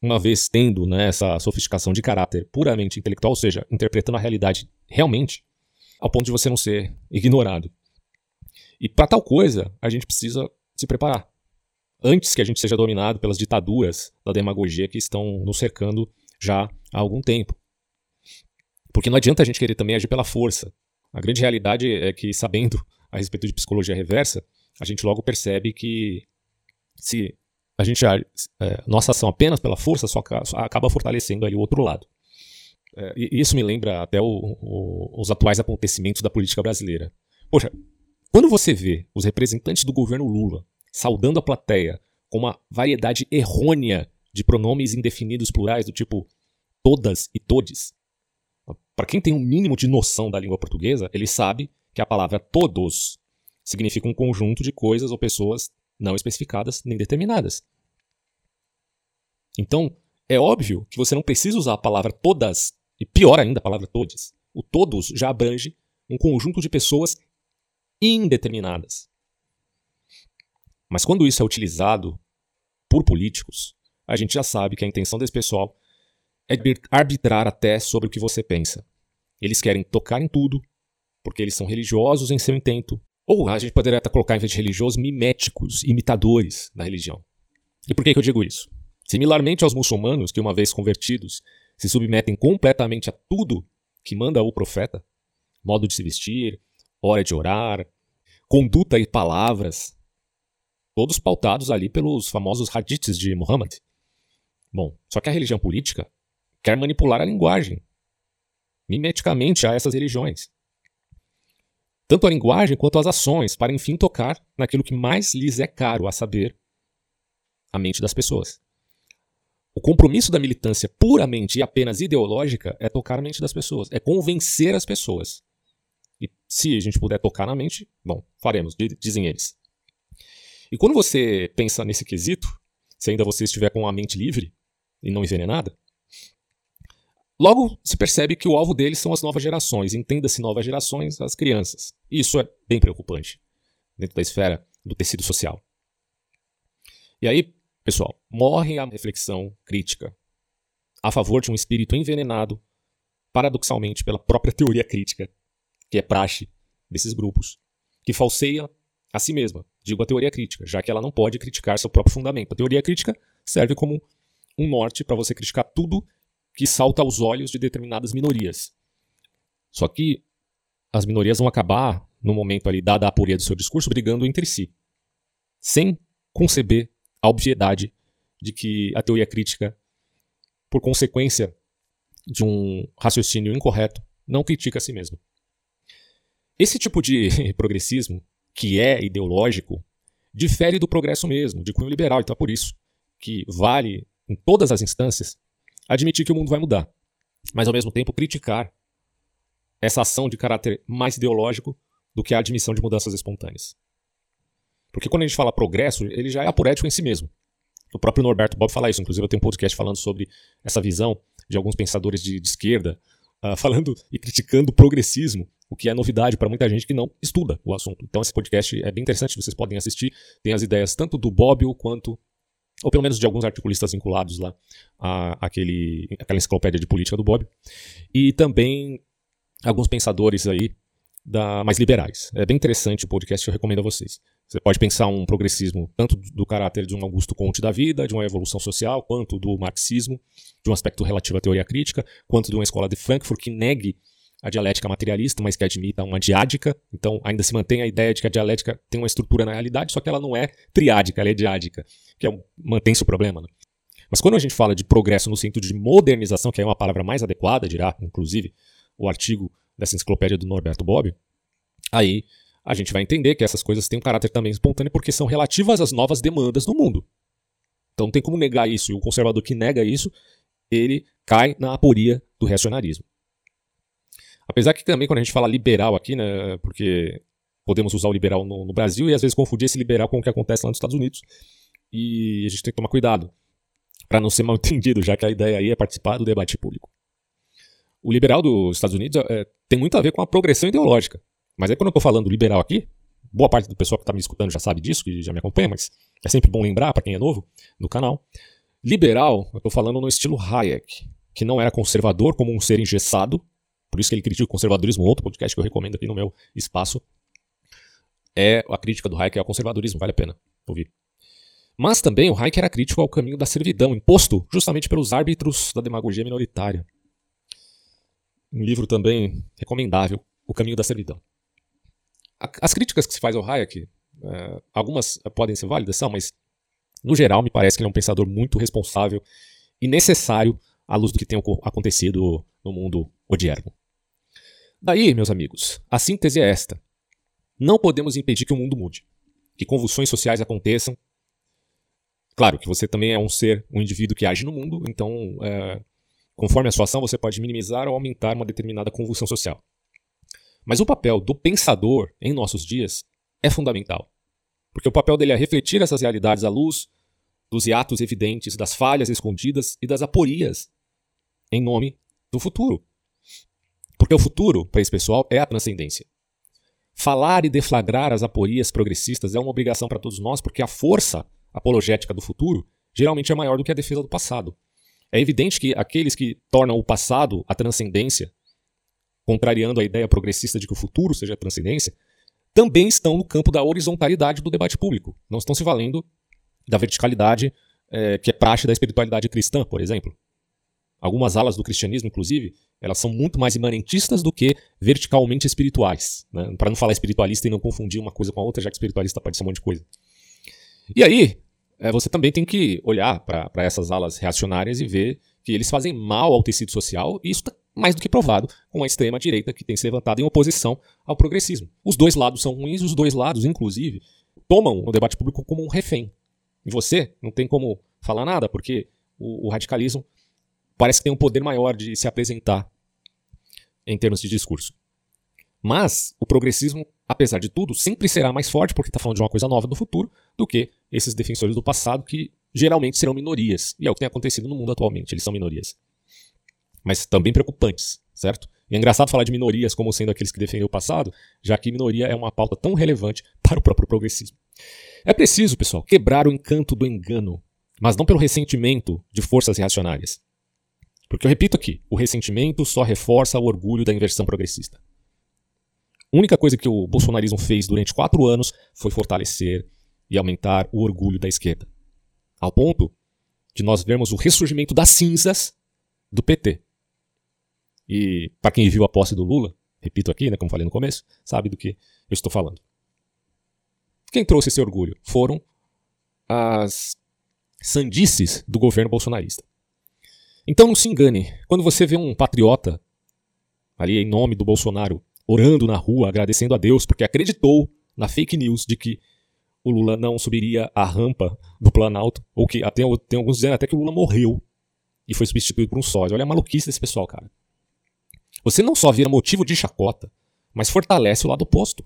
uma vez tendo né, essa sofisticação de caráter puramente intelectual, ou seja, interpretando a realidade realmente, ao ponto de você não ser ignorado. E para tal coisa, a gente precisa se preparar. Antes que a gente seja dominado pelas ditaduras da demagogia que estão nos cercando já há algum tempo. Porque não adianta a gente querer também agir pela força. A grande realidade é que, sabendo a respeito de psicologia reversa, a gente logo percebe que se a gente é, nossa ação apenas pela força só acaba fortalecendo ali o outro lado. É, e isso me lembra até o, o, os atuais acontecimentos da política brasileira. Poxa, quando você vê os representantes do governo Lula saudando a plateia com uma variedade errônea de pronomes indefinidos plurais do tipo todas e todes, para quem tem um mínimo de noção da língua portuguesa, ele sabe que a palavra todos significa um conjunto de coisas ou pessoas não especificadas nem determinadas. Então, é óbvio que você não precisa usar a palavra todas, e pior ainda, a palavra todes. O todos já abrange um conjunto de pessoas indeterminadas. Mas quando isso é utilizado por políticos, a gente já sabe que a intenção desse pessoal é arbitrar até sobre o que você pensa. Eles querem tocar em tudo, porque eles são religiosos em seu intento. Ou a gente poderia até colocar, em vez de religiosos, miméticos, imitadores da religião. E por que, que eu digo isso? Similarmente aos muçulmanos, que uma vez convertidos, se submetem completamente a tudo que manda o profeta, modo de se vestir, hora de orar, conduta e palavras, todos pautados ali pelos famosos hadiths de Muhammad. Bom, só que a religião política quer manipular a linguagem, mimeticamente a essas religiões tanto a linguagem quanto as ações, para enfim tocar naquilo que mais lhes é caro, a saber, a mente das pessoas. O compromisso da militância puramente e apenas ideológica é tocar a mente das pessoas, é convencer as pessoas. E se a gente puder tocar na mente, bom, faremos, dizem eles. E quando você pensa nesse quesito, se ainda você estiver com a mente livre e não envenenada, logo se percebe que o alvo deles são as novas gerações, entenda-se novas gerações, as crianças. E isso é bem preocupante dentro da esfera do tecido social. E aí, pessoal, morre a reflexão crítica a favor de um espírito envenenado, paradoxalmente, pela própria teoria crítica, que é praxe desses grupos, que falseia a si mesma, digo a teoria crítica, já que ela não pode criticar seu próprio fundamento. A teoria crítica serve como um norte para você criticar tudo que salta aos olhos de determinadas minorias. Só que as minorias vão acabar, no momento ali, dada a apuria do seu discurso, brigando entre si, sem conceber a obviedade de que a teoria crítica, por consequência de um raciocínio incorreto, não critica a si mesma. Esse tipo de progressismo que é ideológico, difere do progresso mesmo, de cunho liberal. Então é por isso que vale, em todas as instâncias, admitir que o mundo vai mudar, mas ao mesmo tempo criticar essa ação de caráter mais ideológico do que a admissão de mudanças espontâneas. Porque quando a gente fala progresso, ele já é aporético em si mesmo. O próprio Norberto Bob fala isso, inclusive eu tenho um podcast falando sobre essa visão de alguns pensadores de, de esquerda, uh, falando e criticando o progressismo o que é novidade para muita gente que não estuda o assunto. Então esse podcast é bem interessante, vocês podem assistir. Tem as ideias tanto do Bobbio quanto, ou pelo menos de alguns articulistas vinculados lá à, àquele, àquela enciclopédia de política do Bobbio. E também alguns pensadores aí da, mais liberais. É bem interessante o podcast, eu recomendo a vocês. Você pode pensar um progressismo tanto do caráter de um Augusto Conte da vida, de uma evolução social, quanto do marxismo, de um aspecto relativo à teoria crítica, quanto de uma escola de Frankfurt que negue a dialética materialista, mas que admita uma diádica. Então, ainda se mantém a ideia de que a dialética tem uma estrutura na realidade, só que ela não é triádica, ela é diádica, que é um, mantém-se o problema. Né? Mas quando a gente fala de progresso no sentido de modernização, que é uma palavra mais adequada, dirá, inclusive, o artigo dessa enciclopédia do Norberto Bobbio, aí a gente vai entender que essas coisas têm um caráter também espontâneo porque são relativas às novas demandas do mundo. Então não tem como negar isso, e o conservador que nega isso, ele cai na aporia do reacionarismo. Apesar que também quando a gente fala liberal aqui, né, porque podemos usar o liberal no, no, Brasil e às vezes confundir esse liberal com o que acontece lá nos Estados Unidos. E a gente tem que tomar cuidado para não ser mal entendido, já que a ideia aí é participar do debate público. O liberal dos Estados Unidos é, tem muito a ver com a progressão ideológica. Mas aí quando eu estou falando liberal aqui, boa parte do pessoal que está me escutando já sabe disso, que já me acompanha, mas é sempre bom lembrar para quem é novo no canal. Liberal, eu estou falando no estilo Hayek, que não era conservador como um ser engessado, por isso que ele critica o conservadorismo. Outro podcast que eu recomendo aqui no meu espaço é a crítica do Hayek ao conservadorismo. Vale a pena ouvir. Mas também o Hayek era crítico ao caminho da servidão, imposto justamente pelos árbitros da demagogia minoritária. Um livro também recomendável, O Caminho da Servidão. As críticas que se faz ao Hayek, é, algumas podem ser válidas, são, mas no geral me parece que ele é um pensador muito responsável e necessário à luz do que tem acontecido no mundo odierno. Daí, meus amigos, a síntese é esta. Não podemos impedir que o mundo mude, que convulsões sociais aconteçam. Claro que você também é um ser, um indivíduo que age no mundo, então, é, conforme a sua ação, você pode minimizar ou aumentar uma determinada convulsão social. Mas o papel do pensador em nossos dias é fundamental, porque o papel dele é refletir essas realidades à luz dos hiatos evidentes, das falhas escondidas e das aporias em nome do futuro. Porque o futuro, para esse pessoal, é a transcendência. Falar e deflagrar as aporias progressistas é uma obrigação para todos nós, porque a força apologética do futuro geralmente é maior do que a defesa do passado. É evidente que aqueles que tornam o passado a transcendência, contrariando a ideia progressista de que o futuro seja a transcendência, também estão no campo da horizontalidade do debate público. Não estão se valendo da verticalidade é, que é praxe da espiritualidade cristã, por exemplo. Algumas alas do cristianismo, inclusive, elas são muito mais imanentistas do que verticalmente espirituais. Né? Para não falar espiritualista e não confundir uma coisa com a outra, já que espiritualista pode ser um monte de coisa. E aí, é, você também tem que olhar para essas alas reacionárias e ver que eles fazem mal ao tecido social, e isso está mais do que provado com a extrema-direita que tem se levantado em oposição ao progressismo. Os dois lados são ruins, os dois lados, inclusive, tomam o debate público como um refém. E você não tem como falar nada, porque o, o radicalismo parece que tem um poder maior de se apresentar em termos de discurso. Mas o progressismo, apesar de tudo, sempre será mais forte porque está falando de uma coisa nova do futuro do que esses defensores do passado que geralmente serão minorias. E é o que tem acontecido no mundo atualmente, eles são minorias. Mas também preocupantes, certo? E é engraçado falar de minorias como sendo aqueles que defendem o passado, já que minoria é uma pauta tão relevante para o próprio progressismo. É preciso, pessoal, quebrar o encanto do engano, mas não pelo ressentimento de forças reacionárias. Porque eu repito aqui, o ressentimento só reforça o orgulho da inversão progressista. A única coisa que o bolsonarismo fez durante quatro anos foi fortalecer e aumentar o orgulho da esquerda. Ao ponto de nós vermos o ressurgimento das cinzas do PT. E para quem viu a posse do Lula, repito aqui, né, como falei no começo, sabe do que eu estou falando. Quem trouxe esse orgulho foram as sandices do governo bolsonarista. Então não se engane, quando você vê um patriota ali em nome do Bolsonaro orando na rua, agradecendo a Deus porque acreditou na fake news de que o Lula não subiria a rampa do Planalto, ou que até tem alguns dizendo até que o Lula morreu e foi substituído por um sósia. Olha a maluquice desse pessoal, cara. Você não só vira motivo de chacota, mas fortalece o lado oposto.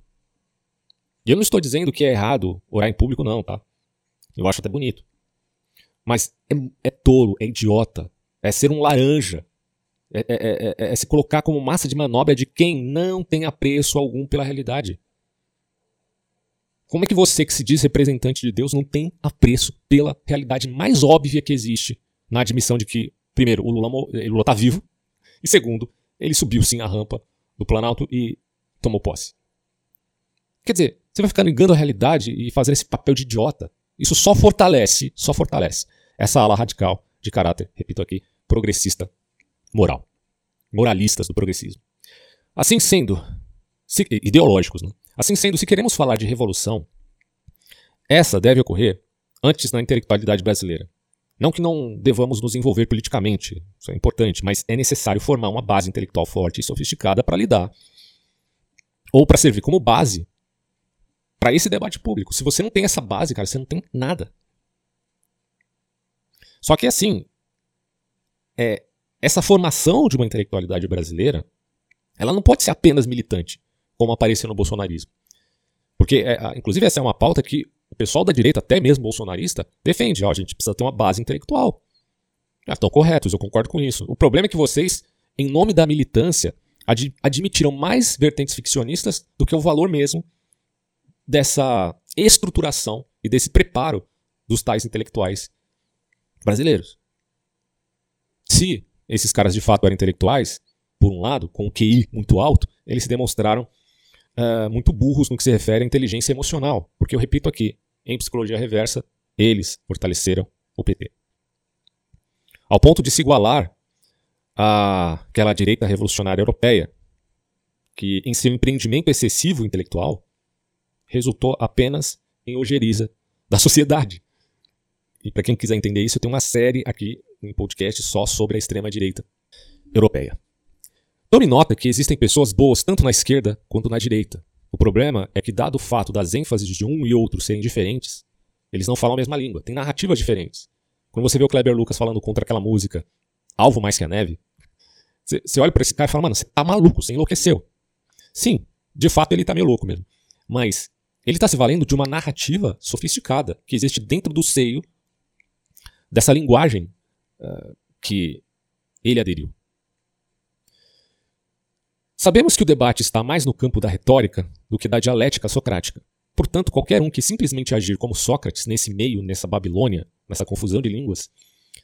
E eu não estou dizendo que é errado orar em público, não, tá? Eu acho até bonito. Mas é, é tolo, é idiota, é ser um laranja, é, é, é, é, se colocar como massa de manobra de quem não tem apreço algum pela realidade. Como é que você, que se diz representante de Deus, não tem apreço pela realidade mais óbvia que existe na admissão de que, primeiro, o Lula, o Lula tá vivo, e segundo, ele subiu sim a rampa do Planalto e tomou posse. Quer dizer, você vai ficar negando a realidade e fazendo esse papel de idiota. Isso só fortalece, só fortalece essa ala radical de caráter, repito aqui, progressista moral. Moralistas do progressismo. Assim sendo, se, ideológicos, né? assim sendo, se queremos falar de revolução, essa deve ocorrer antes na intelectualidade brasileira. Não que não devamos nos envolver politicamente, isso é importante, mas é necessário formar uma base intelectual forte e sofisticada para lidar, ou para servir como base para esse debate público. Se você não tem essa base, cara, você não tem nada. Só que assim, é, essa formação de uma intelectualidade brasileira, ela não pode ser apenas militante, como apareceu no bolsonarismo. Porque, é, inclusive, essa é uma pauta que o pessoal da direita, até mesmo bolsonarista, defende. Ó, a gente precisa ter uma base intelectual. Ah, estão corretos, eu concordo com isso. O problema é que vocês, em nome da militância, ad admitiram mais vertentes ficcionistas do que o valor mesmo dessa estruturação e desse preparo dos tais intelectuais brasileiros. Se esses caras de fato eram intelectuais, por um lado, com um QI muito alto, eles se demonstraram uh, muito burros no que se refere à inteligência emocional. Porque eu repito aqui, em psicologia reversa, eles fortaleceram o PT. Ao ponto de se igualar àquela direita revolucionária europeia, que em seu empreendimento excessivo intelectual resultou apenas em ojeriza da sociedade. E para quem quiser entender isso, eu tenho uma série aqui em podcast só sobre a extrema-direita europeia. Tome nota que existem pessoas boas tanto na esquerda quanto na direita. O problema é que, dado o fato das ênfases de um e outro serem diferentes, eles não falam a mesma língua, têm narrativas diferentes. Quando você vê o Kleber Lucas falando contra aquela música Alvo Mais Que a Neve, você olha para esse cara e fala, mano, você tá maluco, você enlouqueceu. Sim, de fato ele tá meio louco mesmo. Mas ele está se valendo de uma narrativa sofisticada que existe dentro do seio dessa linguagem que ele aderiu. Sabemos que o debate está mais no campo da retórica do que da dialética socrática. Portanto, qualquer um que simplesmente agir como Sócrates nesse meio, nessa Babilônia, nessa confusão de línguas,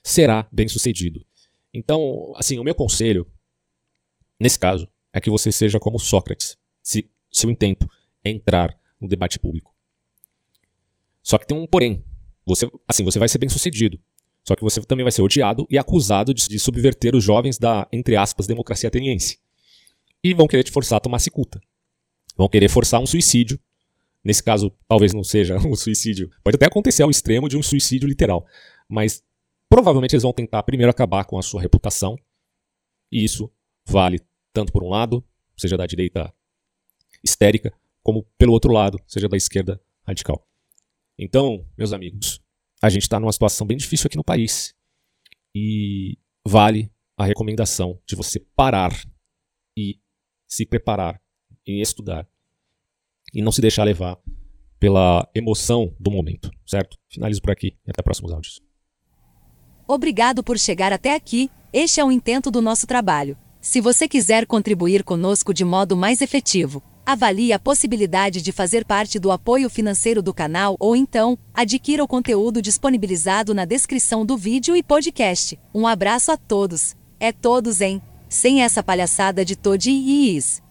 será bem sucedido. Então, assim, o meu conselho, nesse caso, é que você seja como Sócrates, se seu intento é entrar no debate público. Só que tem um porém. Você, assim, você vai ser bem sucedido. Só que você também vai ser odiado e acusado de, de subverter os jovens da, entre aspas, democracia ateniense. E vão querer te forçar a tomar cicuta. Vão querer forçar um suicídio. Nesse caso, talvez não seja um suicídio. Pode até acontecer ao extremo de um suicídio literal. Mas provavelmente eles vão tentar primeiro acabar com a sua reputação. E isso vale tanto por um lado, seja da direita histérica, como pelo outro lado, seja da esquerda radical. Então, meus amigos, a gente está numa situação bem difícil aqui no país. e vale a recomendação de você parar e se preparar e estudar e não se deixar levar pela emoção do momento, certo? Finalizo por aqui e até próximos áudios. Obrigado por chegar até aqui. Este é o intento do nosso trabalho. Se você quiser contribuir conosco de modo mais efetivo, avalie a possibilidade de fazer parte do apoio financeiro do canal ou então, adquira o conteúdo disponibilizado na descrição do vídeo e podcast. Um abraço a todos. É todos, hein? Sem essa palhaçada de Todd e Is.